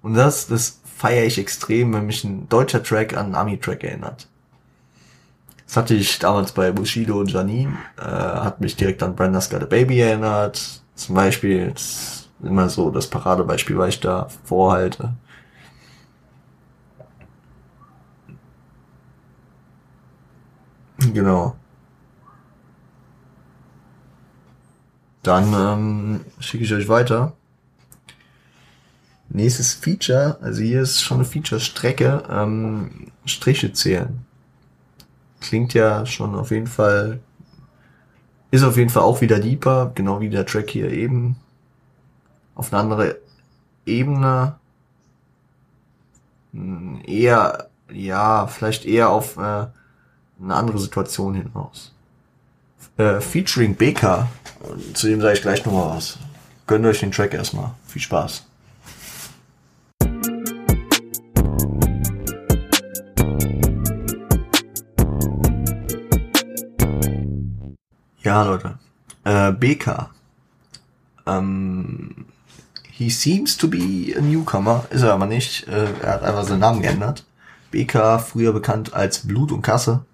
Und das, das feiere ich extrem, wenn mich ein deutscher Track an einen Ami-Track erinnert. Das hatte ich damals bei Bushido und Janine, äh, hat mich direkt an Brenda's Got a Baby erinnert. Zum Beispiel, das ist immer so das Paradebeispiel, weil ich da vorhalte. Genau. Dann ähm, schicke ich euch weiter. Nächstes Feature, also hier ist schon eine Feature-Strecke, ähm, Striche zählen. Klingt ja schon auf jeden Fall, ist auf jeden Fall auch wieder deeper, genau wie der Track hier eben. Auf eine andere Ebene. Hm, eher, ja, vielleicht eher auf äh, eine andere Situation hinaus. Äh, featuring BK. Zu dem sage ich gleich nochmal was. Gönnt euch den Track erstmal. Viel Spaß. Ja, Leute. Äh, BK. Ähm, he seems to be a newcomer, ist er aber nicht. Äh, er hat einfach seinen Namen geändert. BK, früher bekannt als Blut und Kasse.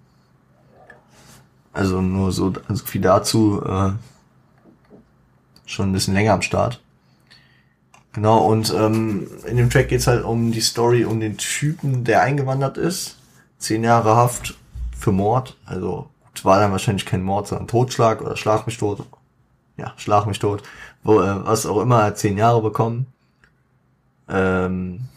Also nur so also viel dazu. Äh, schon ein bisschen länger am Start. Genau, und ähm, in dem Track geht's halt um die Story, um den Typen, der eingewandert ist. Zehn Jahre Haft für Mord. Also war dann wahrscheinlich kein Mord, sondern Totschlag oder Schlag mich tot. Ja, Schlag mich tot. Wo, äh, was auch immer, zehn Jahre bekommen. Ähm,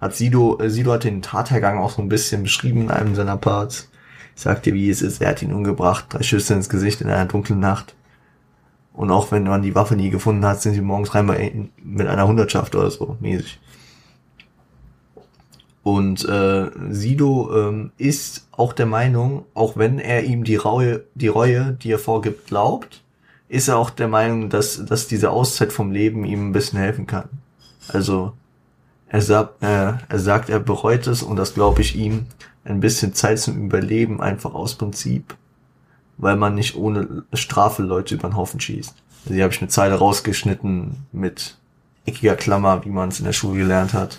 hat Sido, äh, Sido hat den Tathergang auch so ein bisschen beschrieben in einem seiner Parts. Ich sag dir, wie es ist, er hat ihn umgebracht, drei Schüsse ins Gesicht in einer dunklen Nacht. Und auch wenn man die Waffe nie gefunden hat, sind sie morgens rein mit einer Hundertschaft oder so, mäßig. Und äh, Sido ähm, ist auch der Meinung, auch wenn er ihm die Reue, die Reue, die er vorgibt, glaubt, ist er auch der Meinung, dass, dass diese Auszeit vom Leben ihm ein bisschen helfen kann. Also er sagt, äh, er sagt, er bereut es und das glaube ich ihm, ein bisschen Zeit zum Überleben einfach aus Prinzip, weil man nicht ohne Strafe Leute über den Haufen schießt. Also hier habe ich eine Zeile rausgeschnitten mit eckiger Klammer, wie man es in der Schule gelernt hat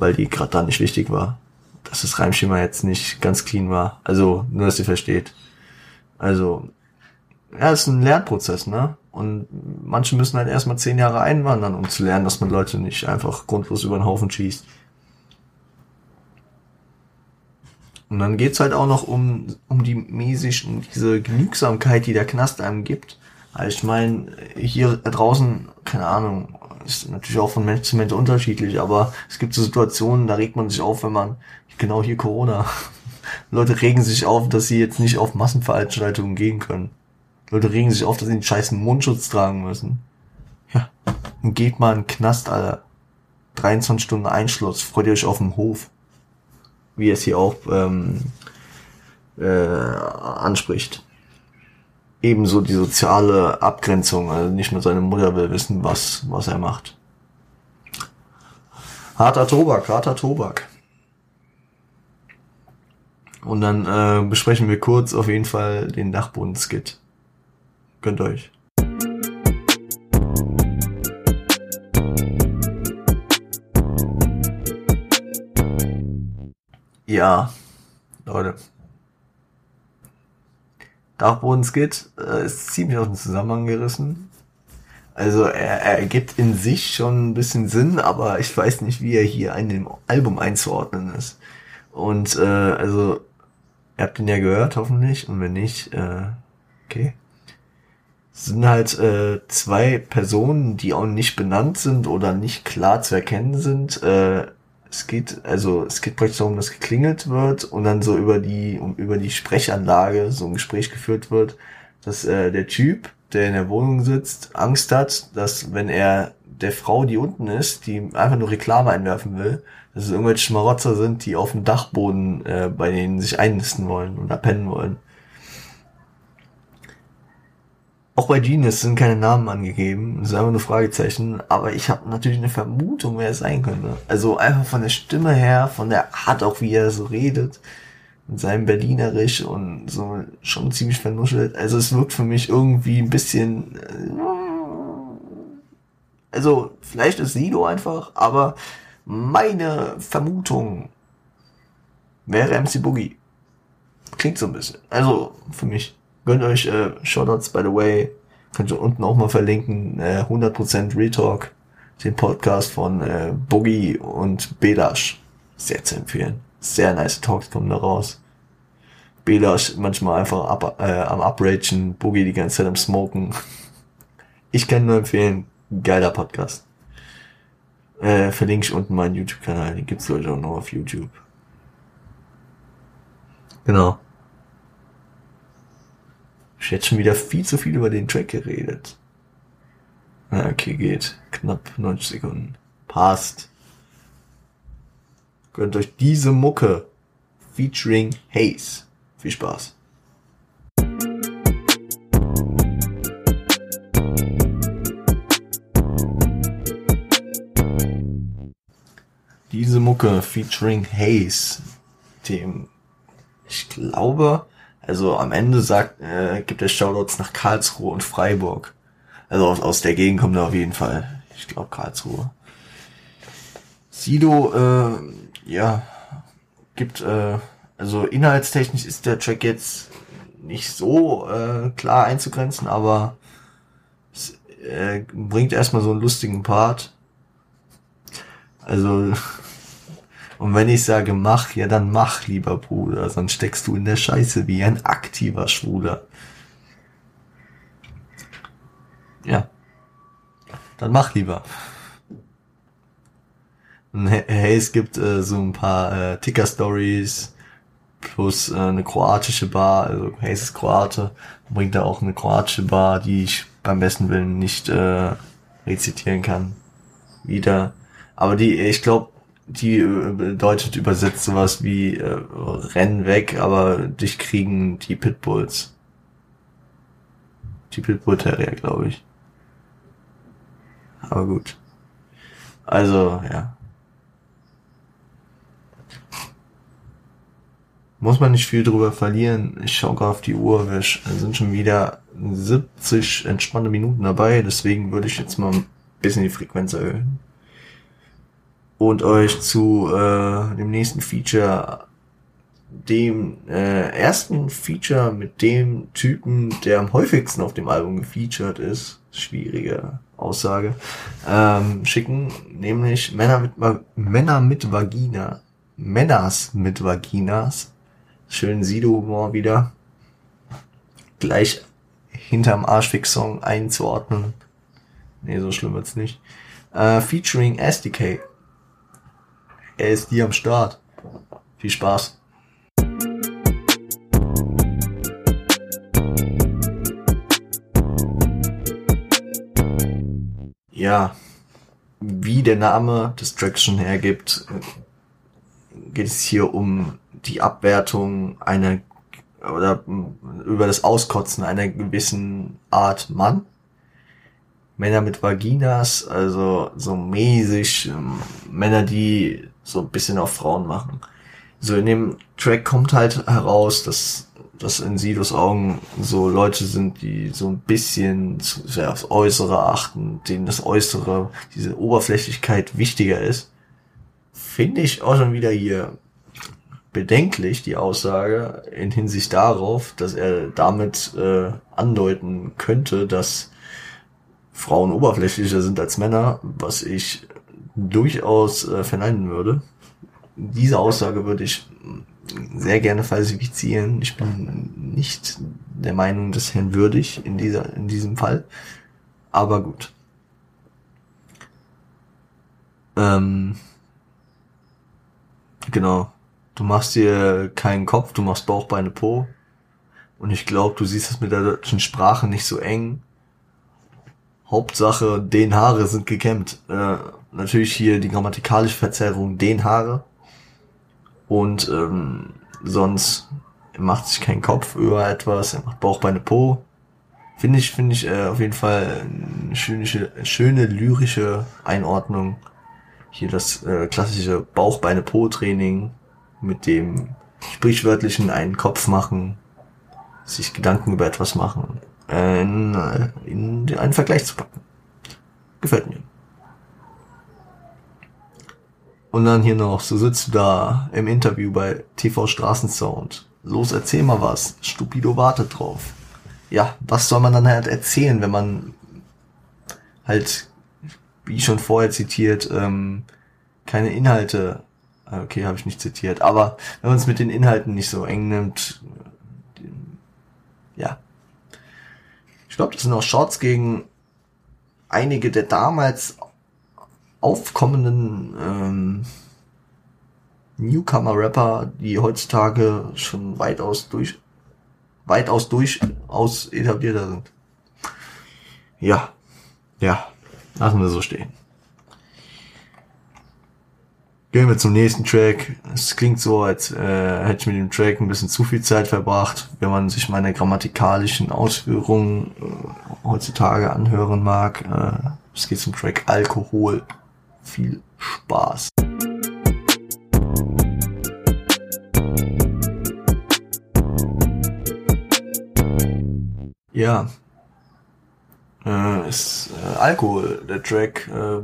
weil die gerade da nicht wichtig war. Dass das Reimschema jetzt nicht ganz clean war. Also, nur dass ihr versteht. Also, ja, ist ein Lernprozess, ne? Und manche müssen halt erstmal zehn Jahre einwandern, um zu lernen, dass man Leute nicht einfach grundlos über den Haufen schießt. Und dann geht's halt auch noch um, um die mäßig, um diese Genügsamkeit, die der Knast einem gibt. Also ich meine, hier draußen, keine Ahnung, ist natürlich auch von Mensch zu Mensch unterschiedlich, aber es gibt so Situationen, da regt man sich auf, wenn man, genau hier Corona, <laughs> Leute regen sich auf, dass sie jetzt nicht auf Massenveranstaltungen gehen können. Leute regen sich auf, dass sie den scheißen Mundschutz tragen müssen. Ja, dann geht mal in den Knast, Alter. 23 Stunden Einschluss, freut ihr euch auf dem Hof. Wie es hier auch ähm, äh, anspricht ebenso die soziale Abgrenzung. Also nicht nur seine Mutter will wissen, was, was er macht. Harter Tobak, harter Tobak. Und dann äh, besprechen wir kurz auf jeden Fall den Dachboden-Skit. Gönnt euch. Ja, Leute, Dachboden-Skit äh, ist ziemlich aus dem Zusammenhang gerissen. Also er, er ergibt in sich schon ein bisschen Sinn, aber ich weiß nicht, wie er hier in dem Album einzuordnen ist. Und äh, also, ihr habt ihn ja gehört, hoffentlich, und wenn nicht, äh, okay. sind halt äh, zwei Personen, die auch nicht benannt sind oder nicht klar zu erkennen sind. Äh, es geht, also es geht praktisch darum, dass geklingelt wird und dann so über die, über die Sprechanlage so ein Gespräch geführt wird, dass äh, der Typ, der in der Wohnung sitzt, Angst hat, dass wenn er der Frau, die unten ist, die einfach nur Reklame einwerfen will, dass es irgendwelche Schmarotzer sind, die auf dem Dachboden äh, bei denen sich einnisten wollen und abpennen wollen. Auch bei Genius sind keine Namen angegeben, es sind einfach nur Fragezeichen, aber ich habe natürlich eine Vermutung, wer es sein könnte. Also einfach von der Stimme her, von der Art auch, wie er so redet, mit seinem Berlinerisch und so schon ziemlich vernuschelt. Also es wirkt für mich irgendwie ein bisschen... Äh, also vielleicht ist Sido einfach, aber meine Vermutung wäre MC Boogie. Klingt so ein bisschen. Also für mich. Gönnt euch äh, Shoutouts, by the way. Könnt ihr unten auch mal verlinken. Äh, 100% Retalk. Den Podcast von äh, Boogie und Belash. Sehr zu empfehlen. Sehr nice Talks kommen da raus. Belash manchmal einfach ab, äh, am Upragen. Boogie die ganze Zeit am Smoken. <laughs> Ich kann nur empfehlen. Geiler Podcast. Äh, verlinke ich unten meinen YouTube-Kanal. Den gibt's Leute auch noch auf YouTube. Genau. Ich hätte schon wieder viel zu viel über den Track geredet. Okay, geht. Knapp 90 Sekunden. Passt. Gönnt euch diese Mucke. Featuring Haze. Viel Spaß. Diese Mucke featuring Haze, dem ich glaube, also am Ende sagt, äh, gibt er Shoutouts nach Karlsruhe und Freiburg. Also aus, aus der Gegend kommt er auf jeden Fall. Ich glaube Karlsruhe. Sido, äh, ja, gibt, äh, also inhaltstechnisch ist der Track jetzt nicht so äh, klar einzugrenzen, aber es äh, bringt erstmal so einen lustigen Part. Also <laughs> und wenn ich sage mach, ja dann mach, lieber Bruder, sonst steckst du in der Scheiße wie ein aktiver Schwuler. Ja. Dann mach lieber. Und hey, es gibt äh, so ein paar äh, Ticker-Stories plus äh, eine kroatische Bar, also hey, es ist Kroate, bringt da auch eine kroatische Bar, die ich beim besten Willen nicht äh, rezitieren kann. Wieder. Aber die, ich glaube, die äh, bedeutet übersetzt sowas wie äh, renn weg, aber dich kriegen die Pitbulls. Die Pitbull Terrier, glaube ich. Aber gut. Also, ja. Muss man nicht viel drüber verlieren. Ich schaue gerade auf die Uhr, wir sind schon wieder 70 entspannte Minuten dabei, deswegen würde ich jetzt mal ein bisschen die Frequenz erhöhen und euch zu äh, dem nächsten Feature, dem äh, ersten Feature mit dem Typen, der am häufigsten auf dem Album gefeatured ist, schwierige Aussage, ähm, schicken, nämlich Männer mit, Männer mit Vagina, Männers mit Vaginas, schön Sido-Humor wieder, gleich hinterm Arschfix-Song einzuordnen. Nee, so schlimm wird's nicht. Äh, featuring SDK. Er ist die am Start. Viel Spaß. Ja, wie der Name schon hergibt, geht es hier um die Abwertung einer oder über das Auskotzen einer gewissen Art Mann. Männer mit Vaginas, also so mäßig, ähm, Männer, die so ein bisschen auf Frauen machen. So in dem Track kommt halt heraus, dass dass in Sidos Augen so Leute sind, die so ein bisschen zu, sehr aufs Äußere achten, denen das Äußere, diese Oberflächlichkeit wichtiger ist. Finde ich auch schon wieder hier bedenklich, die Aussage, in Hinsicht darauf, dass er damit äh, andeuten könnte, dass Frauen oberflächlicher sind als Männer, was ich durchaus äh, verneinen würde. Diese Aussage würde ich sehr gerne falsifizieren. Ich bin nicht der Meinung des Herrn würdig in dieser, in diesem Fall. Aber gut. Ähm, genau. Du machst dir keinen Kopf, du machst Bauch, Beine, Po. Und ich glaube, du siehst es mit der deutschen Sprache nicht so eng. Hauptsache, den Haare sind gekämmt. Äh, natürlich hier die grammatikalische Verzerrung, den Haare. Und ähm, sonst macht sich keinen Kopf über etwas, er macht Bauch, Beine, Po. Finde ich, finde ich äh, auf jeden Fall eine schöne, schöne lyrische Einordnung. Hier das äh, klassische Bauch, Beine, Po Training mit dem sprichwörtlichen einen Kopf machen, sich Gedanken über etwas machen, äh, in, äh, in einen Vergleich zu packen. Gefällt mir. Und dann hier noch, so sitzt du da im Interview bei TV Straßensound. Los, erzähl mal was. Stupido wartet drauf. Ja, was soll man dann halt erzählen, wenn man halt, wie schon vorher zitiert, ähm, keine Inhalte, äh, okay, habe ich nicht zitiert, aber wenn man es mit den Inhalten nicht so eng nimmt, ja. Ich glaube, das sind auch Shorts gegen einige der damals aufkommenden ähm, Newcomer-Rapper, die heutzutage schon weitaus durch weitaus durchaus etablierter sind. Ja, ja, lassen wir so stehen. Gehen wir zum nächsten Track. Es klingt so, als äh, hätte ich mit dem Track ein bisschen zu viel Zeit verbracht. Wenn man sich meine grammatikalischen Ausführungen äh, heutzutage anhören mag. Äh, es geht zum Track Alkohol viel Spaß. Ja, äh, ist äh, Alkohol, der Track. Äh,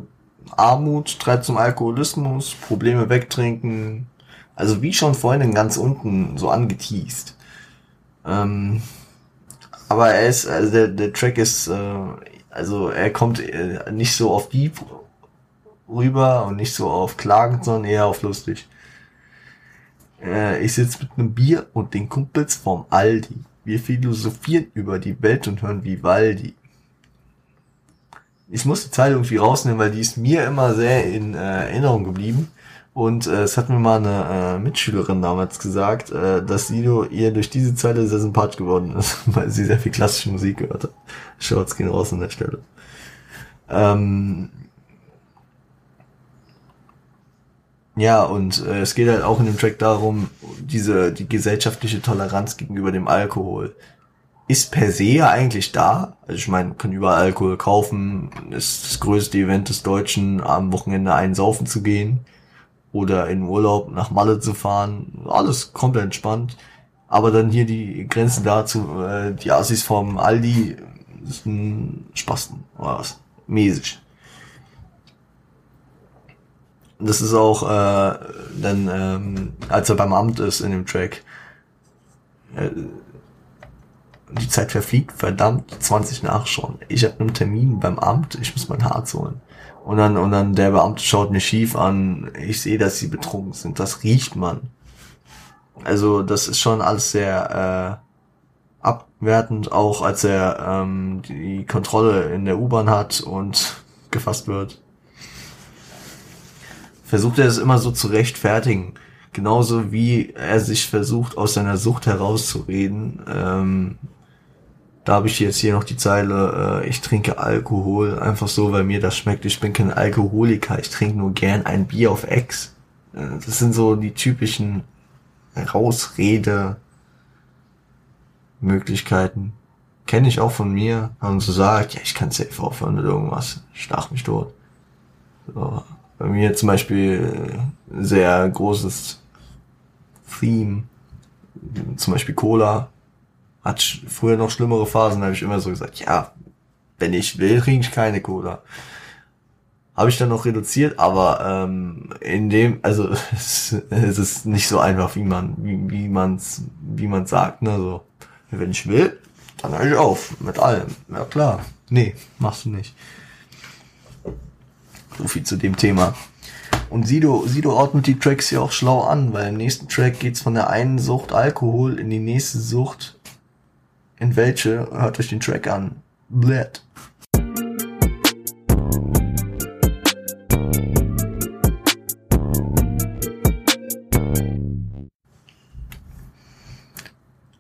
Armut treibt zum Alkoholismus, Probleme wegtrinken. Also wie schon vorhin ganz unten so angeteased. Ähm, aber er ist, also der, der Track ist, äh, also er kommt äh, nicht so auf Deep rüber und nicht so auf klagend, sondern eher auf lustig. Äh, ich sitze mit einem Bier und den Kumpels vom Aldi. Wir philosophieren über die Welt und hören Vivaldi. Ich muss die Zeile irgendwie rausnehmen, weil die ist mir immer sehr in äh, Erinnerung geblieben. Und äh, es hat mir mal eine äh, Mitschülerin damals gesagt, äh, dass Sido ihr durch diese Zeile sehr sympathisch geworden ist, <laughs> weil sie sehr viel klassische Musik gehört hat. Schaut's gehen raus an der Stelle. Ähm, Ja, und äh, es geht halt auch in dem Track darum, diese, die gesellschaftliche Toleranz gegenüber dem Alkohol ist per se ja eigentlich da. Also ich meine, kann überall Alkohol kaufen, ist das größte Event des Deutschen, am Wochenende einsaufen zu gehen oder in Urlaub nach Malle zu fahren. Alles komplett entspannt. Aber dann hier die Grenze dazu, äh, die Assis vom Aldi, ist ein Spasten oder was. Mäßig das ist auch äh, dann, ähm, als er beim Amt ist in dem Track. Äh, die Zeit verfliegt, verdammt, 20 nach schon. Ich habe einen Termin beim Amt, ich muss mein Harz holen. Und dann, und dann der Beamte schaut mir schief an, ich sehe, dass sie betrunken sind, das riecht man. Also das ist schon alles sehr äh, abwertend, auch als er ähm, die Kontrolle in der U-Bahn hat und gefasst wird versucht er es immer so zu rechtfertigen. Genauso wie er sich versucht, aus seiner Sucht herauszureden. Ähm, da habe ich jetzt hier noch die Zeile, äh, ich trinke Alkohol, einfach so, weil mir das schmeckt. Ich bin kein Alkoholiker, ich trinke nur gern ein Bier auf Ex. Äh, das sind so die typischen Rausrede Möglichkeiten. Kenne ich auch von mir. Haben so sagt, ja, ich kann safe aufhören mit irgendwas. Stach mich tot. So. Bei mir zum Beispiel sehr großes Theme, zum Beispiel Cola, hat früher noch schlimmere Phasen, da habe ich immer so gesagt, ja, wenn ich will, trinke ich keine Cola. Habe ich dann noch reduziert, aber ähm, in dem, also <laughs> es, es ist nicht so einfach, wie man, wie, wie man's, wie man sagt, ne, so, wenn ich will, dann höre ich auf, mit allem, ja klar, nee, machst du nicht. Viel zu dem Thema. Und Sido, Sido ordnet die Tracks ja auch schlau an, weil im nächsten Track geht's von der einen Sucht Alkohol in die nächste Sucht. In welche? Hört euch den Track an. Blät.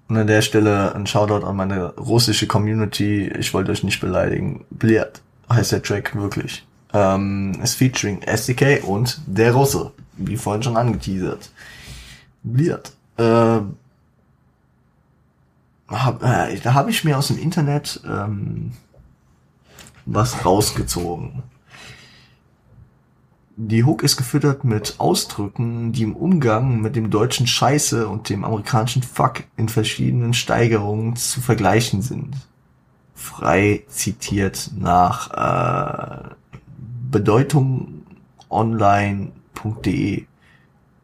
Und an der Stelle ein Shoutout an meine russische Community. Ich wollte euch nicht beleidigen. Bliert heißt der Track wirklich. Ähm, ist featuring SDK und der Russe. Wie vorhin schon angeteasert. Bliert. Äh, hab, äh, da habe ich mir aus dem Internet ähm, was rausgezogen. Die Hook ist gefüttert mit Ausdrücken, die im Umgang mit dem deutschen Scheiße und dem amerikanischen Fuck in verschiedenen Steigerungen zu vergleichen sind. Frei zitiert nach äh, Bedeutung online.de.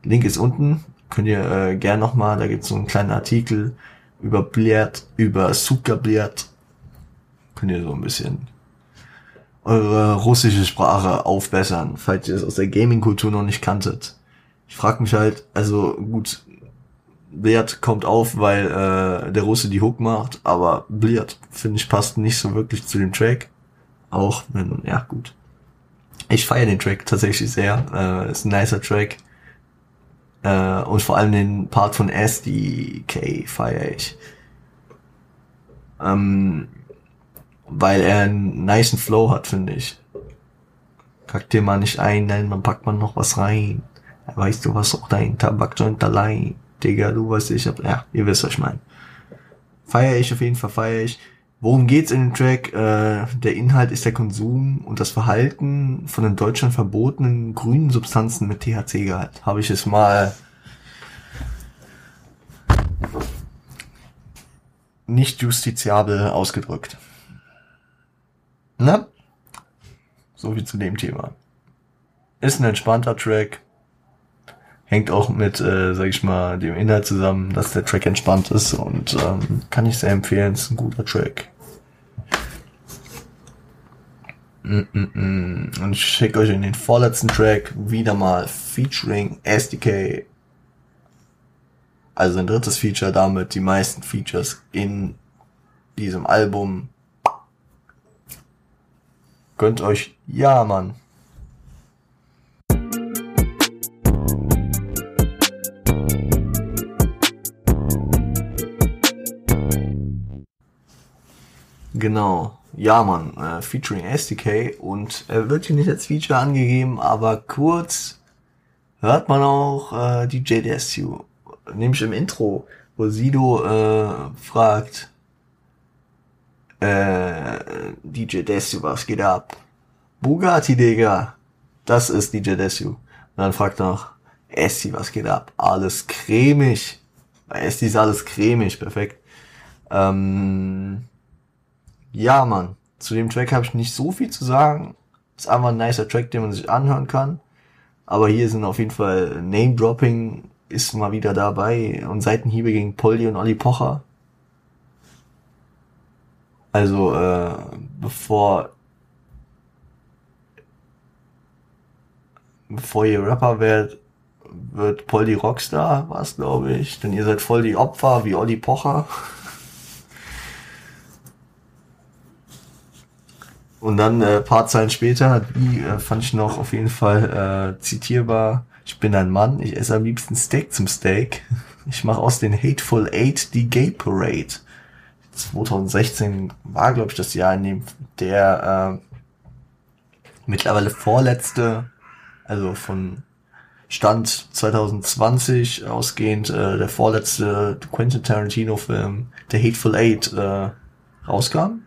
Link ist unten. Könnt ihr äh, gern nochmal, da gibt's so einen kleinen Artikel über Bliert, über Sukabliert. Könnt ihr so ein bisschen eure russische Sprache aufbessern, falls ihr es aus der Gaming-Kultur noch nicht kanntet. Ich frag mich halt, also gut, Bliert kommt auf, weil äh, der Russe die Hook macht, aber Bliert, finde ich, passt nicht so wirklich zu dem Track. Auch wenn, ja gut. Ich feiere den Track tatsächlich sehr. Äh, ist ein nicer Track. Äh, und vor allem den Part von SDK feiere ich. Ähm, weil er einen niceen Flow hat, finde ich. Kackt dir mal nicht ein, nein, dann packt man noch was rein. Weißt du, was auch dein Tabakjoint allein. Digga, du weißt, ich hab, ja, ihr wisst, was ich meine. Feier ich auf jeden Fall, feier ich. Worum geht's in dem Track? Äh, der Inhalt ist der Konsum und das Verhalten von in Deutschland verbotenen grünen Substanzen mit THC-Gehalt. Habe ich es mal nicht justiziabel ausgedrückt. Na? So viel zu dem Thema. Ist ein entspannter Track. Hängt auch mit, äh, sag ich mal, dem Inhalt zusammen, dass der Track entspannt ist und ähm, kann ich sehr empfehlen. Ist ein guter Track. Mm -mm -mm. Und ich schicke euch in den vorletzten Track wieder mal featuring SDK. Also ein drittes Feature damit, die meisten Features in diesem Album Gönnt euch. Ja, Mann. Genau. Ja, Mann. Äh, featuring SDK und er wird hier nicht als Feature angegeben, aber kurz hört man auch äh, DJ DSU. Nämlich im Intro, wo Sido äh, fragt, äh, DJ Desu, was geht ab? Bugatti, Digga. Das ist DJ Desu. Und dann fragt er noch, Essi, was geht ab? Alles cremig. Bei Essi ist alles cremig, perfekt. Ähm, ja, Mann. Zu dem Track habe ich nicht so viel zu sagen. Ist einfach ein nicer Track, den man sich anhören kann. Aber hier sind auf jeden Fall Name-Dropping ist mal wieder dabei und Seitenhiebe gegen Polly und Olli Pocher. Also, äh, bevor bevor ihr Rapper werdet, wird die Rockstar, was glaube ich. Denn ihr seid voll die Opfer wie Olli Pocher. <laughs> Und dann äh, paar Zeilen später, die äh, fand ich noch auf jeden Fall äh, zitierbar. Ich bin ein Mann, ich esse am liebsten Steak zum Steak. <laughs> Ich mache aus den Hateful Eight die Gay Parade. 2016 war, glaube ich, das Jahr, in dem der äh, mittlerweile vorletzte, also von Stand 2020 ausgehend, äh, der vorletzte Quentin Tarantino-Film, der Hateful Eight, äh, rauskam.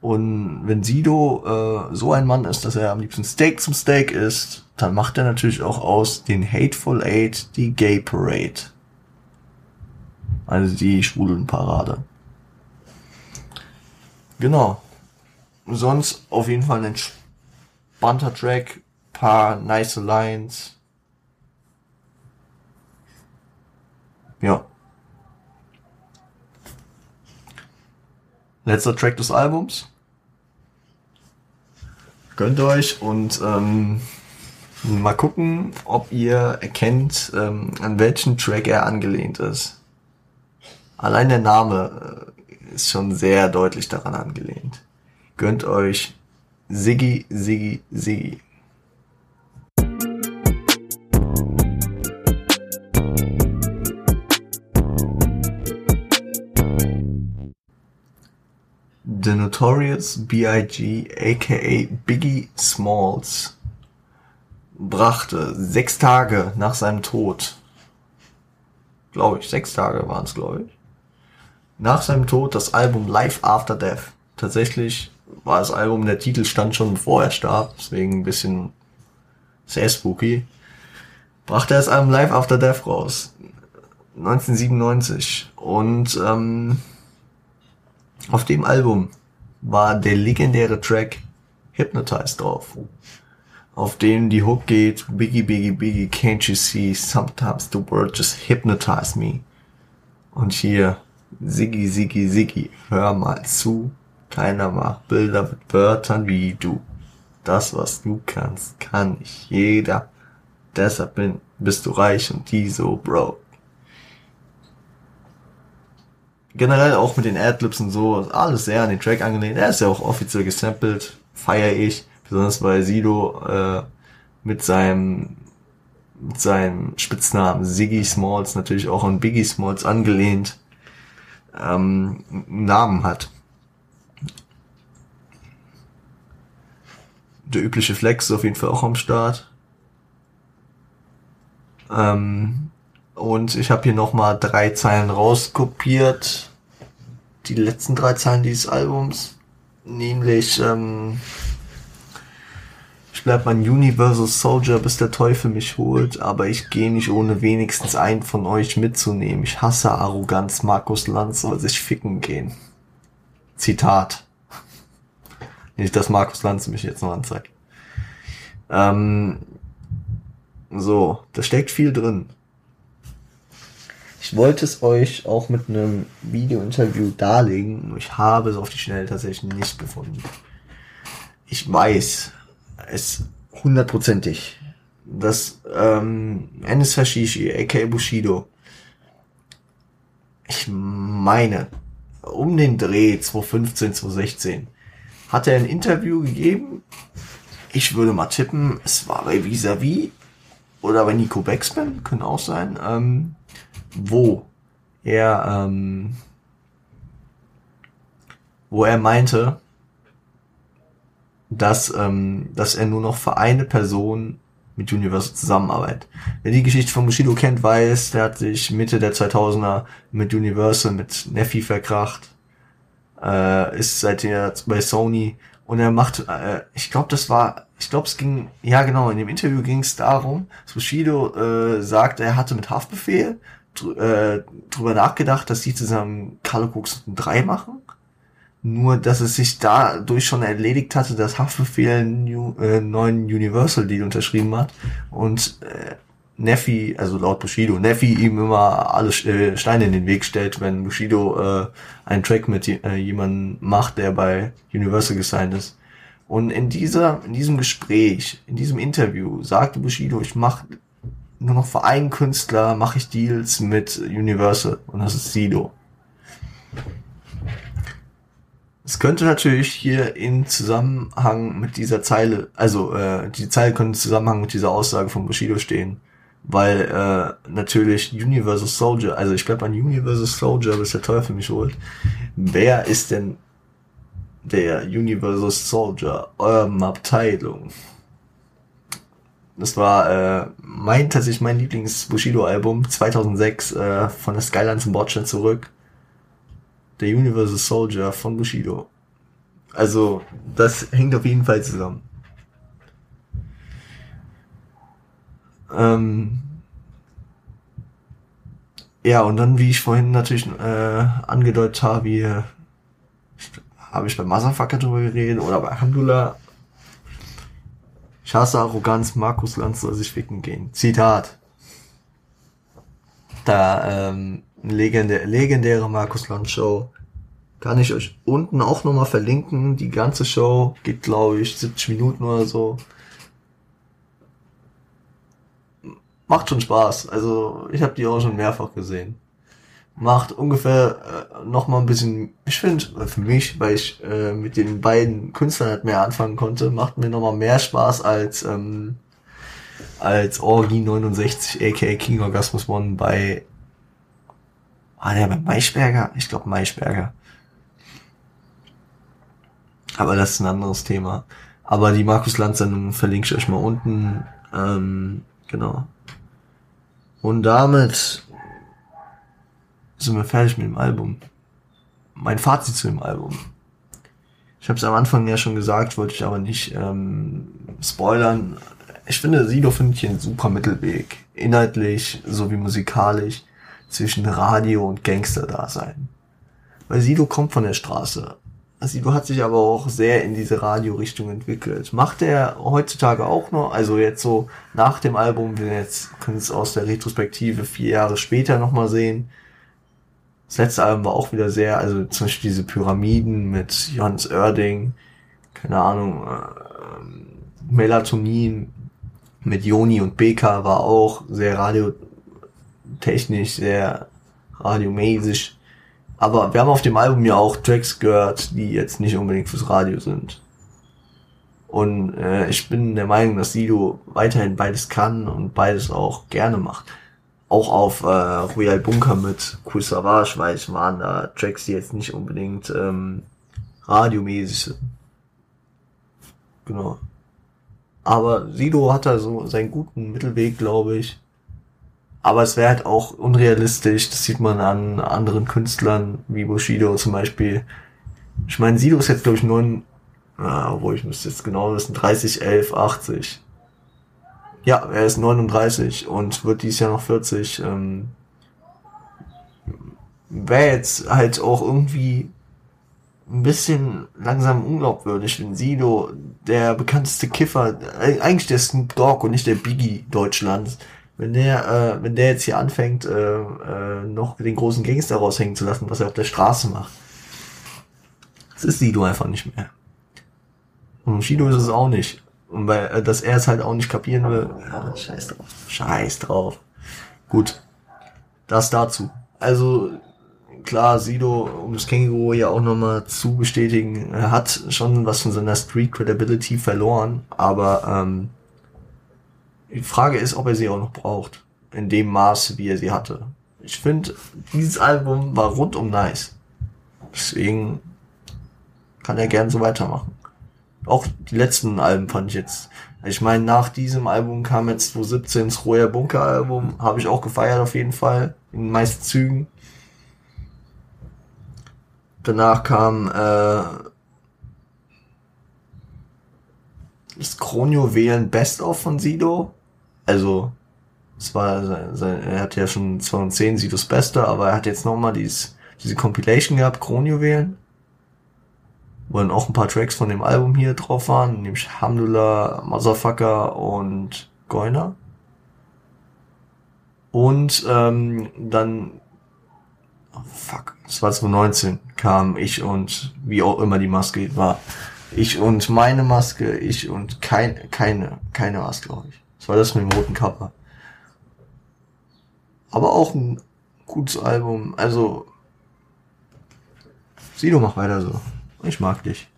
Und wenn Sido äh, so ein Mann ist, dass er am liebsten Steak zum Steak isst, dann macht er natürlich auch aus den Hateful Eight die Gay Parade. Also die Schwulenparade. Genau. Sonst auf jeden Fall ein entspannter Track, paar nice Lines. Ja. Letzter Track des Albums. Gönnt euch und ähm, Mal gucken, ob ihr erkennt, ähm, an welchen Track er angelehnt ist. Allein der Name äh, ist schon sehr deutlich daran angelehnt. Gönnt euch Siggi, Siggi, Siggi. The Notorious B.I.G. aka Biggie Smalls brachte sechs Tage nach seinem Tod, glaube ich, sechs Tage waren es, glaube ich, nach seinem Tod das Album Life After Death. Tatsächlich war das Album, der Titel stand schon bevor er starb, deswegen ein bisschen sehr spooky. Brachte er das Album Life After Death raus. 1997. Und ähm, auf dem Album war der legendäre Track Hypnotized drauf, auf dem die Hook geht, Biggie, Biggie, Biggie, can't you see, sometimes the word just hypnotize me. Und hier, Siggi, Siggi, Siggi, hör mal zu, keiner macht Bilder mit Wörtern wie du. Das, was du kannst, kann nicht jeder. Deshalb bin, bist du reich und die so broke generell auch mit den Adlibs und so, alles sehr an den Track angelehnt. Er ist ja auch offiziell gesampelt, feiere ich, besonders weil Sido äh, mit seinem mit seinem Spitznamen Siggy Smalls natürlich auch an Biggie Smalls angelehnt ähm, Namen hat. Der übliche Flex ist auf jeden Fall auch am Start. Ähm, und ich habe hier nochmal drei Zeilen rauskopiert. Die letzten drei Zeilen dieses Albums. Nämlich, ähm, ich bleib mein Universal Soldier, bis der Teufel mich holt, aber ich gehe nicht ohne wenigstens einen von euch mitzunehmen. Ich hasse Arroganz, Markus Lanz soll sich ficken gehen. Zitat. Nicht, dass Markus Lanz mich jetzt noch anzeigt. Ähm, so, da steckt viel drin. Ich wollte es euch auch mit einem Video-Interview darlegen, ich habe es auf die Schnelle tatsächlich nicht gefunden. Ich weiß es hundertprozentig, dass ähm, Enes Hashishi, aka Bushido, ich meine, um den Dreh 2015, 2016, hat er ein Interview gegeben. Ich würde mal tippen, es war bei Visavi oder bei Nico Backspin, können auch sein. Ähm, wo er, ähm, wo er meinte, dass, ähm, dass er nur noch für eine Person mit Universal zusammenarbeitet. Wer die Geschichte von Bushido kennt, weiß, der hat sich Mitte der 2000er mit Universal, mit Neffi verkracht, äh, ist seitdem bei Sony und er macht, äh, ich glaube, das war, ich glaube, es ging, ja genau, in dem Interview ging es darum, dass Bushido äh, sagt, er hatte mit Haftbefehl äh, drüber nachgedacht, dass die zusammen Carlo Cooks 3 machen. Nur, dass es sich dadurch schon erledigt hatte, dass Haftbefehl einen äh, neuen Universal Deal unterschrieben hat und äh, Neffi, also laut Bushido, Neffi ihm immer alle äh, Steine in den Weg stellt, wenn Bushido äh, einen Track mit äh, jemandem macht, der bei Universal gesigned ist. Und in dieser, in diesem Gespräch, in diesem Interview sagte Bushido, ich mach nur noch für einen Künstler mache ich Deals mit Universal und das ist Sido. Es könnte natürlich hier in Zusammenhang mit dieser Zeile, also äh, die Zeile könnte in Zusammenhang mit dieser Aussage von Bushido stehen, weil äh, natürlich Universal Soldier, also ich bleib an Universal Soldier, bis der Teufel mich holt. Wer ist denn der Universal Soldier eurem Abteilung? Das war äh, mein tatsächlich mein Lieblings Bushido Album 2006 äh, von der Skyline zum Bordstein zurück. Der Universal Soldier von Bushido. Also das hängt auf jeden Fall zusammen. Ähm, ja, und dann, wie ich vorhin natürlich äh, angedeutet habe, habe ich bei Motherfucker drüber geredet oder bei Alhamdulillah ich hasse Arroganz, Markus Lanz soll sich ficken gehen. Zitat. Da, ähm, legendä legendäre Markus Lanz Show. Kann ich euch unten auch nochmal verlinken. Die ganze Show geht, glaube ich, 70 Minuten oder so. macht schon Spaß. Also ich habe die auch schon mehrfach gesehen. Macht ungefähr äh, noch mal ein bisschen, ich finde, für mich, weil ich äh, mit den beiden Künstlern halt mehr anfangen konnte, macht mir noch mal mehr Spaß als ähm, als Orgi 69 aka King Orgasmus One bei war der bei Maischberger? Ich glaube Maischberger. Aber das ist ein anderes Thema. Aber die Markus Lanz Sendung verlinke ich euch mal unten. Ähm, genau. Und damit sind wir fertig mit dem Album. Mein Fazit zu dem Album. Ich habe es am Anfang ja schon gesagt, wollte ich aber nicht ähm, spoilern. Ich finde, Sido findet hier einen super Mittelweg. Inhaltlich sowie musikalisch zwischen Radio und Gangster-Dasein. Weil Sido kommt von der Straße. Sido hat sich aber auch sehr in diese Radiorichtung entwickelt. Macht er heutzutage auch noch, also jetzt so nach dem Album, wir jetzt können es aus der Retrospektive vier Jahre später nochmal sehen. Das letzte Album war auch wieder sehr, also zum Beispiel diese Pyramiden mit Johannes Oerding, keine Ahnung, äh, Melatonin mit Joni und BK war auch sehr radiotechnisch, sehr radiomäßig. Aber wir haben auf dem Album ja auch Tracks gehört, die jetzt nicht unbedingt fürs Radio sind. Und äh, ich bin der Meinung, dass Sido weiterhin beides kann und beides auch gerne macht. Auch auf äh, Royal Bunker mit Cool Savage, weil es waren da Tracks, die jetzt nicht unbedingt ähm, radiomäßig sind. Genau. Aber Sido hat da so seinen guten Mittelweg, glaube ich. Aber es wäre halt auch unrealistisch, das sieht man an anderen Künstlern, wie Bushido zum Beispiel. Ich meine, Sido ist jetzt, glaube ich, neun, ah, wo ich müsste jetzt genau wissen, 30, 11, 80. Ja, er ist 39 und wird dies Jahr noch 40. Ähm, wäre jetzt halt auch irgendwie ein bisschen langsam unglaubwürdig, wenn Sido, der bekannteste Kiffer, äh, eigentlich der Snoop Dogg und nicht der Biggie Deutschlands, wenn der, äh, wenn der jetzt hier anfängt, äh, äh, noch den großen Gangster raushängen zu lassen, was er auf der Straße macht. Das ist Sido einfach nicht mehr. Und Shido ist es auch nicht. Und weil, äh, dass er es halt auch nicht kapieren will, ja, scheiß drauf. Scheiß drauf. Gut. Das dazu. Also, klar, Sido, um das Känguru ja auch nochmal zu bestätigen, hat schon was von seiner Street Credibility verloren, aber ähm, die Frage ist, ob er sie auch noch braucht. In dem Maße, wie er sie hatte. Ich finde, dieses Album war rundum nice. Deswegen kann er gern so weitermachen. Auch die letzten Alben fand ich jetzt. Ich meine, nach diesem Album kam jetzt 2017 das Royer Bunker Album. Habe ich auch gefeiert auf jeden Fall. In den meisten Zügen. Danach kam äh, das Kronio Wählen Best of von Sido. Also, es war, sein, er hat ja schon 2010 sieht das Beste, aber er hat jetzt nochmal dieses, diese Compilation gehabt, Kronjuwelen, wo dann auch ein paar Tracks von dem Album hier drauf waren, nämlich Hamdullah, Motherfucker und Goiner. Und ähm, dann, oh fuck, das war 2019, kam ich und wie auch immer die Maske war. Ich und meine Maske, ich und kein, keine, keine Maske, glaube ich. Das war das mit dem roten Cover. Aber auch ein gutes Album. Also, Sido, mach weiter so. Ich mag dich.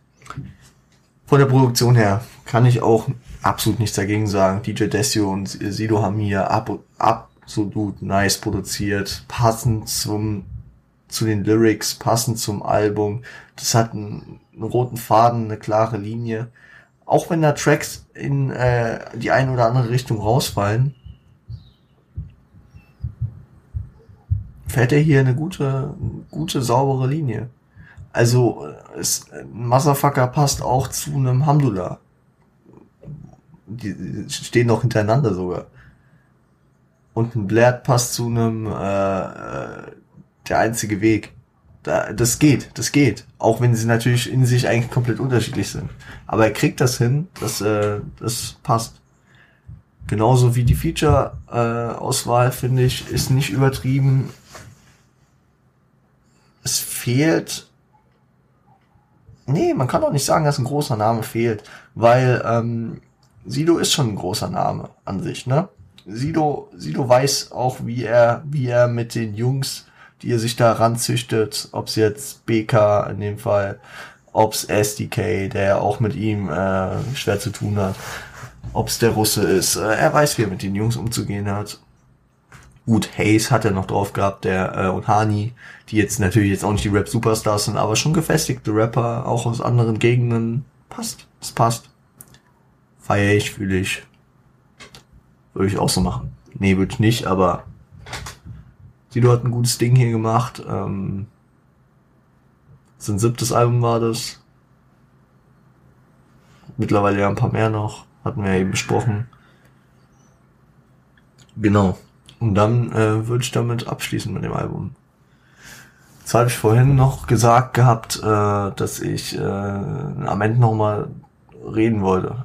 Von der Produktion her kann ich auch absolut nichts dagegen sagen. DJ Desio und Sido haben hier ab, absolut nice produziert. Passend zum, zu den Lyrics, passend zum Album. Das hat einen, einen roten Faden, eine klare Linie auch wenn da Tracks in äh, die eine oder andere Richtung rausfallen, fährt er hier eine gute, gute, saubere Linie. Also, es, Motherfucker passt auch zu einem Hamdullah. Die stehen noch hintereinander sogar. Und ein Blair passt zu einem äh, äh, der einzige Weg da, das geht, das geht. Auch wenn sie natürlich in sich eigentlich komplett unterschiedlich sind. Aber er kriegt das hin, das, äh, das passt. Genauso wie die Feature-Auswahl, äh, finde ich, ist nicht übertrieben. Es fehlt. Nee, man kann auch nicht sagen, dass ein großer Name fehlt, weil ähm, Sido ist schon ein großer Name an sich, ne? Sido, Sido weiß auch, wie er, wie er mit den Jungs, die er sich da ranzüchtet, ob's jetzt BK in dem Fall, ob's SDK, der auch mit ihm äh, schwer zu tun hat, ob's der Russe ist. Äh, er weiß, wie er mit den Jungs umzugehen hat. Gut, Hayes hat er noch drauf gehabt, der äh, und Hani, die jetzt natürlich jetzt auch nicht die Rap-Superstars sind, aber schon gefestigte Rapper, auch aus anderen Gegenden. Passt, es passt. Feier ich, fühle ich. Würde ich auch so machen. Nee, würde ich nicht, aber Sido hat ein gutes Ding hier gemacht. Ähm, sein siebtes Album war das. Mittlerweile ja ein paar mehr noch. Hatten wir ja eben besprochen. Genau. Und dann äh, würde ich damit abschließen mit dem Album. Jetzt habe ich vorhin noch gesagt gehabt, äh, dass ich äh, am Ende nochmal reden wollte.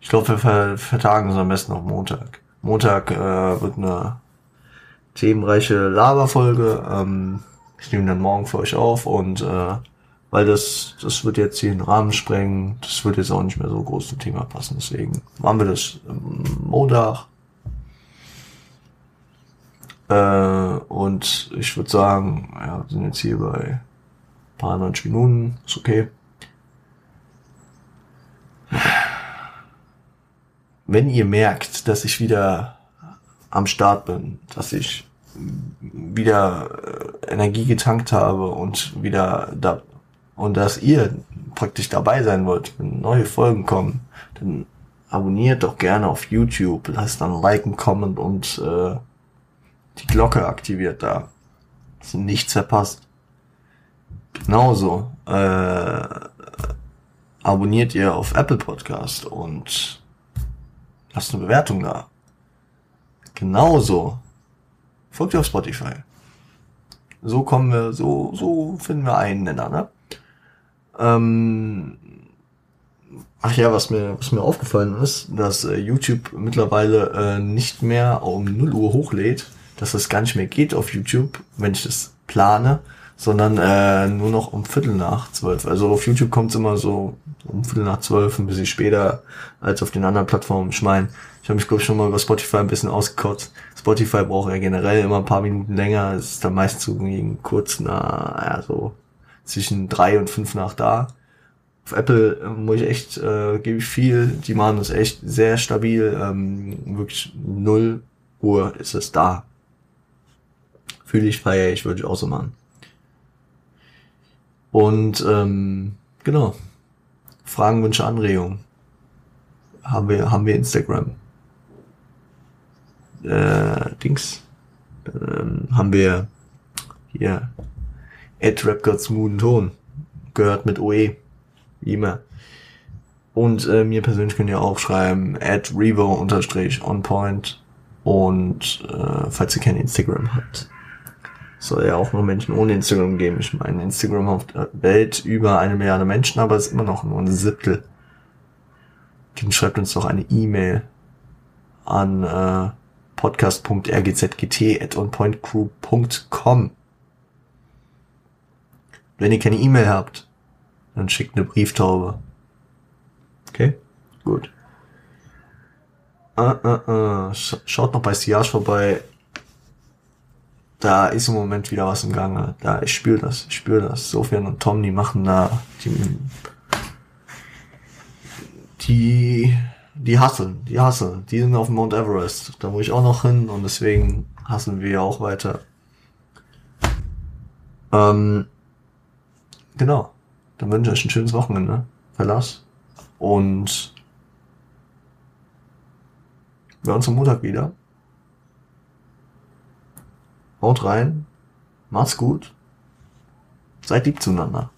Ich glaube, wir ver vertagen es am besten auf Montag. Montag äh, wird eine themenreiche Laberfolge. Ähm, ich nehme dann morgen für euch auf und äh, weil das, das wird jetzt hier den Rahmen sprengen, das wird jetzt auch nicht mehr so groß zum Thema passen. Deswegen machen wir das Montag. Äh, und ich würde sagen, ja, sind jetzt hier bei paar 90 Minuten, ist okay. wenn ihr merkt, dass ich wieder am Start bin, dass ich wieder äh, Energie getankt habe und wieder da und dass ihr praktisch dabei sein wollt, wenn neue Folgen kommen, dann abonniert doch gerne auf YouTube, lasst dann liken, comment und äh, die Glocke aktiviert da, dass ihr nichts verpasst. Genauso äh, abonniert ihr auf Apple Podcast und Lasst eine Bewertung da. Genauso. Folgt ihr auf Spotify. So kommen wir, so, so finden wir einen Nenner, ne? Ähm, ach ja, was mir, was mir aufgefallen ist, dass äh, YouTube mittlerweile äh, nicht mehr um 0 Uhr hochlädt, dass das gar nicht mehr geht auf YouTube, wenn ich das plane, sondern äh, nur noch um Viertel nach zwölf. Also auf YouTube kommt es immer so um Viertel nach zwölf, ein bisschen später als auf den anderen Plattformen. Ich meine, ich habe mich, glaube ich, schon mal über Spotify ein bisschen ausgekotzt. Spotify braucht ja generell immer ein paar Minuten länger. Es ist dann meistens so gegen kurz nach, ja, so zwischen drei und fünf nach da. Auf Apple äh, muss ich echt, äh, gebe ich viel. Die machen das echt sehr stabil. Ähm, wirklich null Uhr ist es da. Fühle ich, feiere ich, würde ich auch so machen. Und ähm, genau. Fragen, Wünsche, Anregungen. Haben wir, haben wir Instagram. Äh, Dings. Ähm, haben wir hier at Ton. Gehört mit OE. Wie immer. Und äh, mir persönlich könnt ihr auch schreiben at Revo unterstrich on point. Und äh, falls ihr kein Instagram habt, soll ja auch nur Menschen ohne Instagram geben. Ich meine, Instagram auf der Welt über eine Milliarde Menschen, aber es ist immer noch nur ein Siebtel. Dann schreibt uns doch eine E-Mail an äh, podcast.rgzgt.onpointcrew.com. Wenn ihr keine E-Mail habt, dann schickt eine Brieftaube. Okay? Gut. Uh, uh, uh. Schaut noch bei Siage vorbei da ist im Moment wieder was im Gange. Da, ich spüre das, ich spüre das. Sofian und Tom, die machen da, die, die, die hasseln, die hasseln. Die sind auf dem Mount Everest. Da muss ich auch noch hin und deswegen hasseln wir auch weiter. Ähm, genau. Dann wünsche ich euch ein schönes Wochenende. Verlass. Und wir uns am Montag wieder. Haut rein. Macht's gut. Seid lieb zueinander.